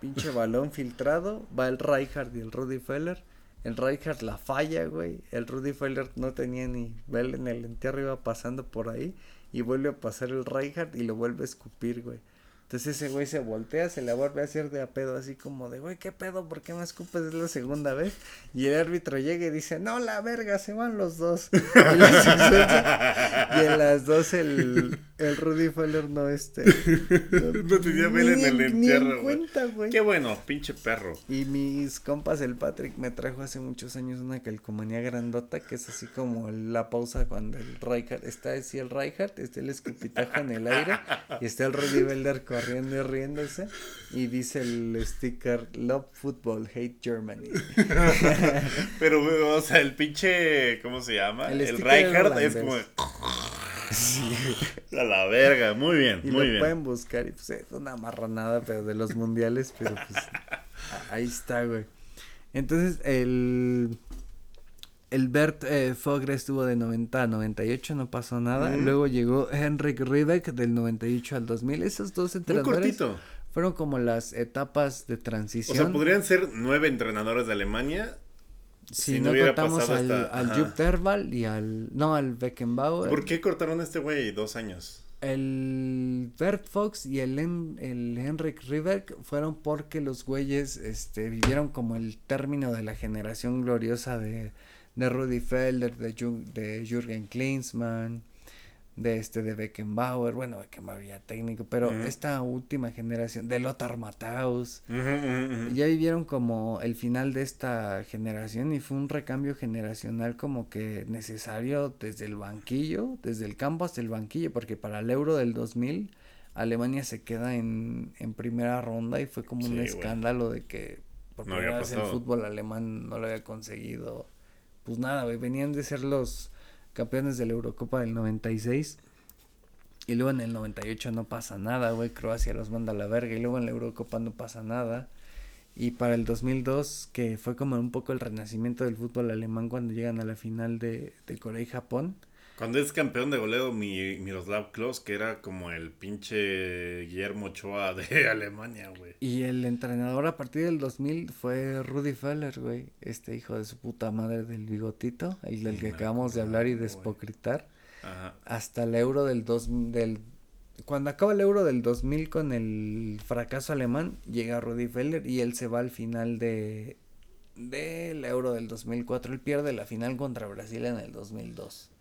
pinche balón filtrado, va el Rijkaard y el Rudy Feller. El Rijkaard la falla, güey. El Rudy Feller no tenía ni ver en el entierro, iba pasando por ahí y vuelve a pasar el Reinhardt y lo vuelve a escupir, güey. Entonces ese güey se voltea, se le vuelve a hacer de a pedo, así como de, güey, ¿qué pedo? ¿Por qué me escupes? Es la segunda vez. Y el árbitro llega y dice, no, la verga, se van los dos. y, en las dos el, el Rudy Feller no este. No, tenía vela en el entierro. cuenta, güey. Qué bueno, pinche perro. Y mis compas, el Patrick, me trajo hace muchos años una calcomanía grandota que es así como la pausa cuando el Rijkaard está así el Rijkaard, está el escupitajo en el aire y está el Rudy Feller con riendo y riéndose. Y dice el sticker Love Football, Hate Germany. Pero, o sea, el pinche, ¿cómo se llama? El, el es como. A la verga, muy bien, y muy lo pueden buscar y pues es una marranada, pero de los mundiales, pero pues ahí está, güey. Entonces, el el Bert eh, Fogre estuvo de 90 a 98, no pasó nada. Luego llegó Henrik Riebeck del 98 al 2000. Esos dos entrenadores fueron como las etapas de transición. O sea, podrían ser nueve entrenadores de Alemania. si no, contamos al, al Jupp Terval y al. No, al Beckenbauer. ¿Por qué cortaron a este güey dos años? El Bert Fox y el, el Henrik Riebeck fueron porque los güeyes este, vivieron como el término de la generación gloriosa de de Rudy Felder, de, de Jürgen Klinsmann, de este de Beckenbauer, bueno, Beckenbauer ya técnico, pero esta última generación de Lothar Matthaus, ya vivieron como el final de esta generación y fue un recambio generacional como que necesario desde el banquillo, desde el campo hasta el banquillo, porque para el Euro del 2000 Alemania se queda en, en primera ronda y fue como un escándalo de que por primera vez el fútbol alemán no lo había conseguido pues nada, güey, venían de ser los campeones de la Eurocopa del 96. Y luego en el 98 no pasa nada, güey. Croacia los manda a la verga. Y luego en la Eurocopa no pasa nada. Y para el 2002, que fue como un poco el renacimiento del fútbol alemán cuando llegan a la final de, de Corea y Japón. Cuando es campeón de goleo mi, Miroslav Klose, que era como el pinche Guillermo Ochoa de Alemania, güey. Y el entrenador a partir del 2000 fue Rudy Feller, güey. Este hijo de su puta madre del bigotito, el del que acabamos de hablar y despocritar. Ajá. Hasta el euro del 2000, del... Cuando acaba el euro del 2000 con el fracaso alemán, llega Rudy Feller y él se va al final de del euro del 2004. Él pierde la final contra Brasil en el 2002.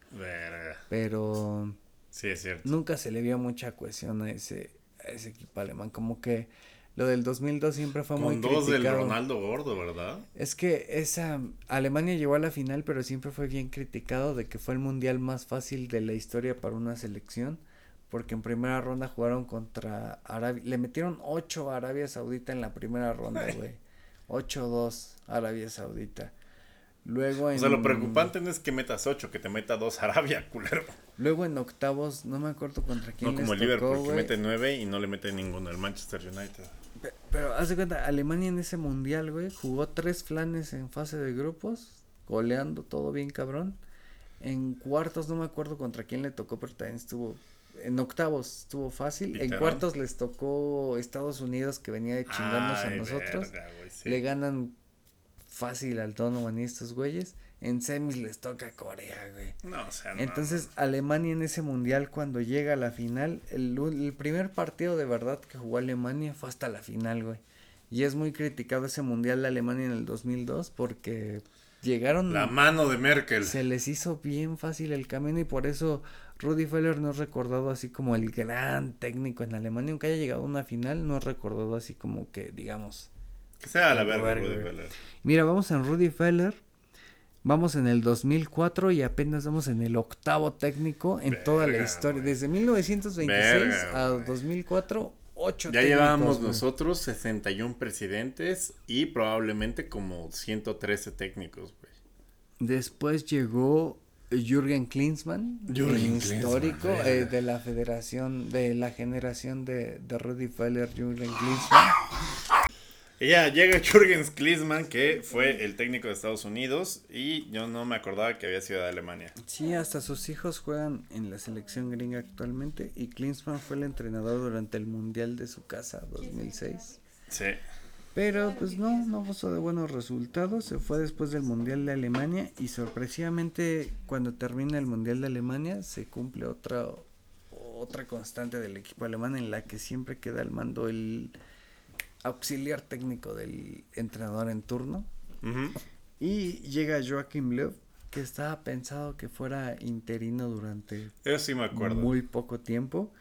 Pero. Sí, es cierto. Nunca se le vio mucha cohesión a ese, a ese equipo alemán. Como que lo del 2002 siempre fue muy criticado. dos del Ronaldo gordo, ¿verdad? Es que esa Alemania llegó a la final, pero siempre fue bien criticado de que fue el mundial más fácil de la historia para una selección, porque en primera ronda jugaron contra Arabia, le metieron 8 a Arabia Saudita en la primera ronda, güey. 8-2 Arabia Saudita. Luego en... O sea, lo preocupante no es que metas 8, que te meta 2 Arabia, culero. Luego en octavos, no me acuerdo contra quién No como el Liverpool, que mete 9 y no le mete ninguno, el Manchester United. Pero, haz de cuenta, Alemania en ese mundial, güey, jugó tres flanes en fase de grupos, goleando todo bien cabrón. En cuartos no me acuerdo contra quién le tocó, pero también estuvo en octavos estuvo fácil. En cuartos les tocó Estados Unidos que venía de chingarnos a nosotros. Le ganan fácil al Donovan y estos güeyes. En semis les toca Corea, güey. No, o sea, Entonces, Alemania en ese mundial, cuando llega a la final, el, el, primer partido de verdad que jugó Alemania fue hasta la final, güey. Y es muy criticado ese mundial de Alemania en el 2002 porque llegaron. La mano de Merkel. Se les hizo bien fácil el camino y por eso Rudy Feller no es recordado así como el gran técnico en Alemania. Aunque haya llegado a una final, no es recordado así como que, digamos. Que sea la verdad, Rudy Feller. Mira, vamos en Rudy Feller. Vamos en el 2004 y apenas vamos en el octavo técnico en toda la historia. Desde 1926 a 2004, ocho Ya llevábamos nosotros 61 presidentes y probablemente como 113 técnicos, güey. Después llegó Jürgen Klinsmann, Jürgen histórico eh, de la federación, de la generación de, de Rudy Feller, Jürgen Klinsmann. Y ya llega Jürgen Klinsmann, que fue el técnico de Estados Unidos, y yo no me acordaba que había sido de Alemania. Sí, hasta sus hijos juegan en la selección gringa actualmente, y Klinsmann fue el entrenador durante el Mundial de su casa 2006. Sí. Pero pues no, no gozó de buenos resultados, se fue después del Mundial de Alemania y sorpresivamente cuando termina el Mundial de Alemania se cumple otra otra constante del equipo alemán en la que siempre queda al mando el auxiliar técnico del entrenador en turno. Y llega Joachim Löw, que estaba pensado que fuera interino durante muy poco tiempo.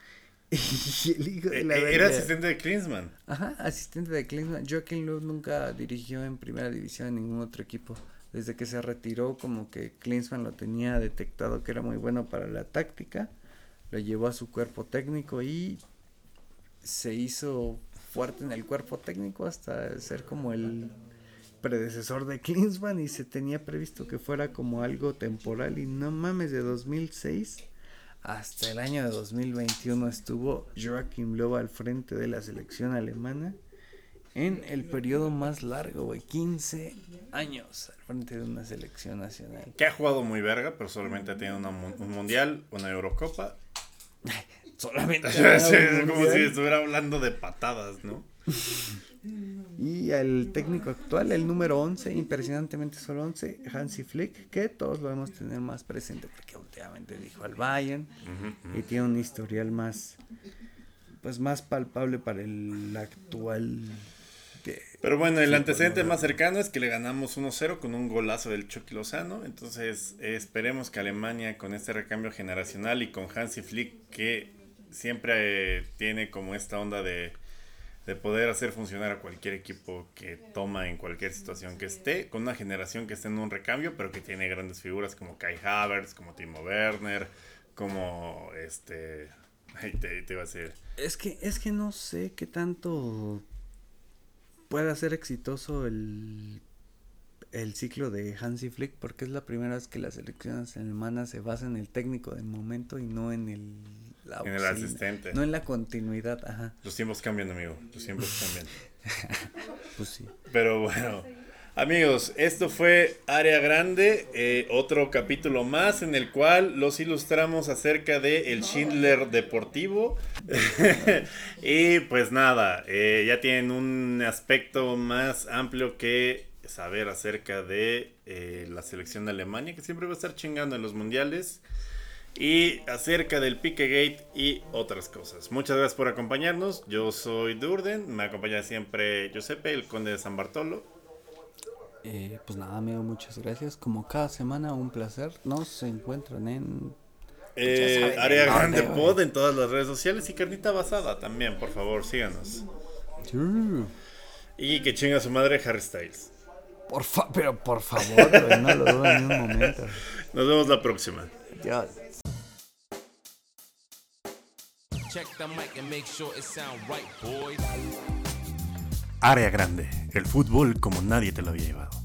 Y el hijo de la e, Era asistente de Klinsmann. Ajá, asistente de Klinsmann. Joachim Löw nunca dirigió en primera división en ningún otro equipo. Desde que se retiró, como que Klinsmann lo tenía detectado que era muy bueno para la táctica. Lo llevó a su cuerpo técnico y se hizo fuerte en el cuerpo técnico hasta ser como el predecesor de Klinsmann y se tenía previsto que fuera como algo temporal y no mames de 2006 hasta el año de 2021 estuvo Joachim Löw al frente de la selección alemana en el periodo más largo, güey, 15 años al frente de una selección nacional. Que ha jugado muy verga, pero solamente ha tenido un mundial, una Eurocopa Solamente. es como si estuviera hablando de patadas, ¿no? y el técnico actual, el número 11, impresionantemente solo 11, Hansi Flick, que todos lo debemos tener más presente porque últimamente dijo al Bayern y tiene un historial más pues más palpable para el actual pero bueno, el antecedente más cercano es que le ganamos 1-0 con un golazo del Chucky Lozano. Entonces, esperemos que Alemania, con este recambio generacional y con Hansi Flick, que siempre tiene como esta onda de, poder hacer funcionar a cualquier equipo que toma en cualquier situación que esté, con una generación que esté en un recambio, pero que tiene grandes figuras como Kai Havertz, como Timo Werner, como este... te, te iba a decir. Es que, es que no sé qué tanto pueda ser exitoso el, el ciclo de Hansi Flick porque es la primera vez que las selecciones alemanas se basan en el técnico del momento y no en el en el asistente. No en la continuidad, ajá. Los tiempos cambian, amigo. Los tiempos cambian. pues sí. Pero bueno. Amigos, esto fue Área Grande, eh, otro capítulo más en el cual los ilustramos acerca de el Schindler Deportivo. y pues nada, eh, ya tienen un aspecto más amplio que saber acerca de eh, la selección de Alemania, que siempre va a estar chingando en los mundiales y acerca del Piquegate y otras cosas. Muchas gracias por acompañarnos. Yo soy Durden, me acompaña siempre Giuseppe, el conde de San Bartolo. Eh, pues nada, amigo, muchas gracias. Como cada semana, un placer. Nos encuentran en eh, Área Grande Pod en todas las redes sociales y Carnita Basada también, por favor, síganos. Y que chinga su madre Harry Styles. Por fa pero por favor, no lo dudo en un momento. Nos vemos la próxima. Adiós. Área grande, el fútbol como nadie te lo había llevado.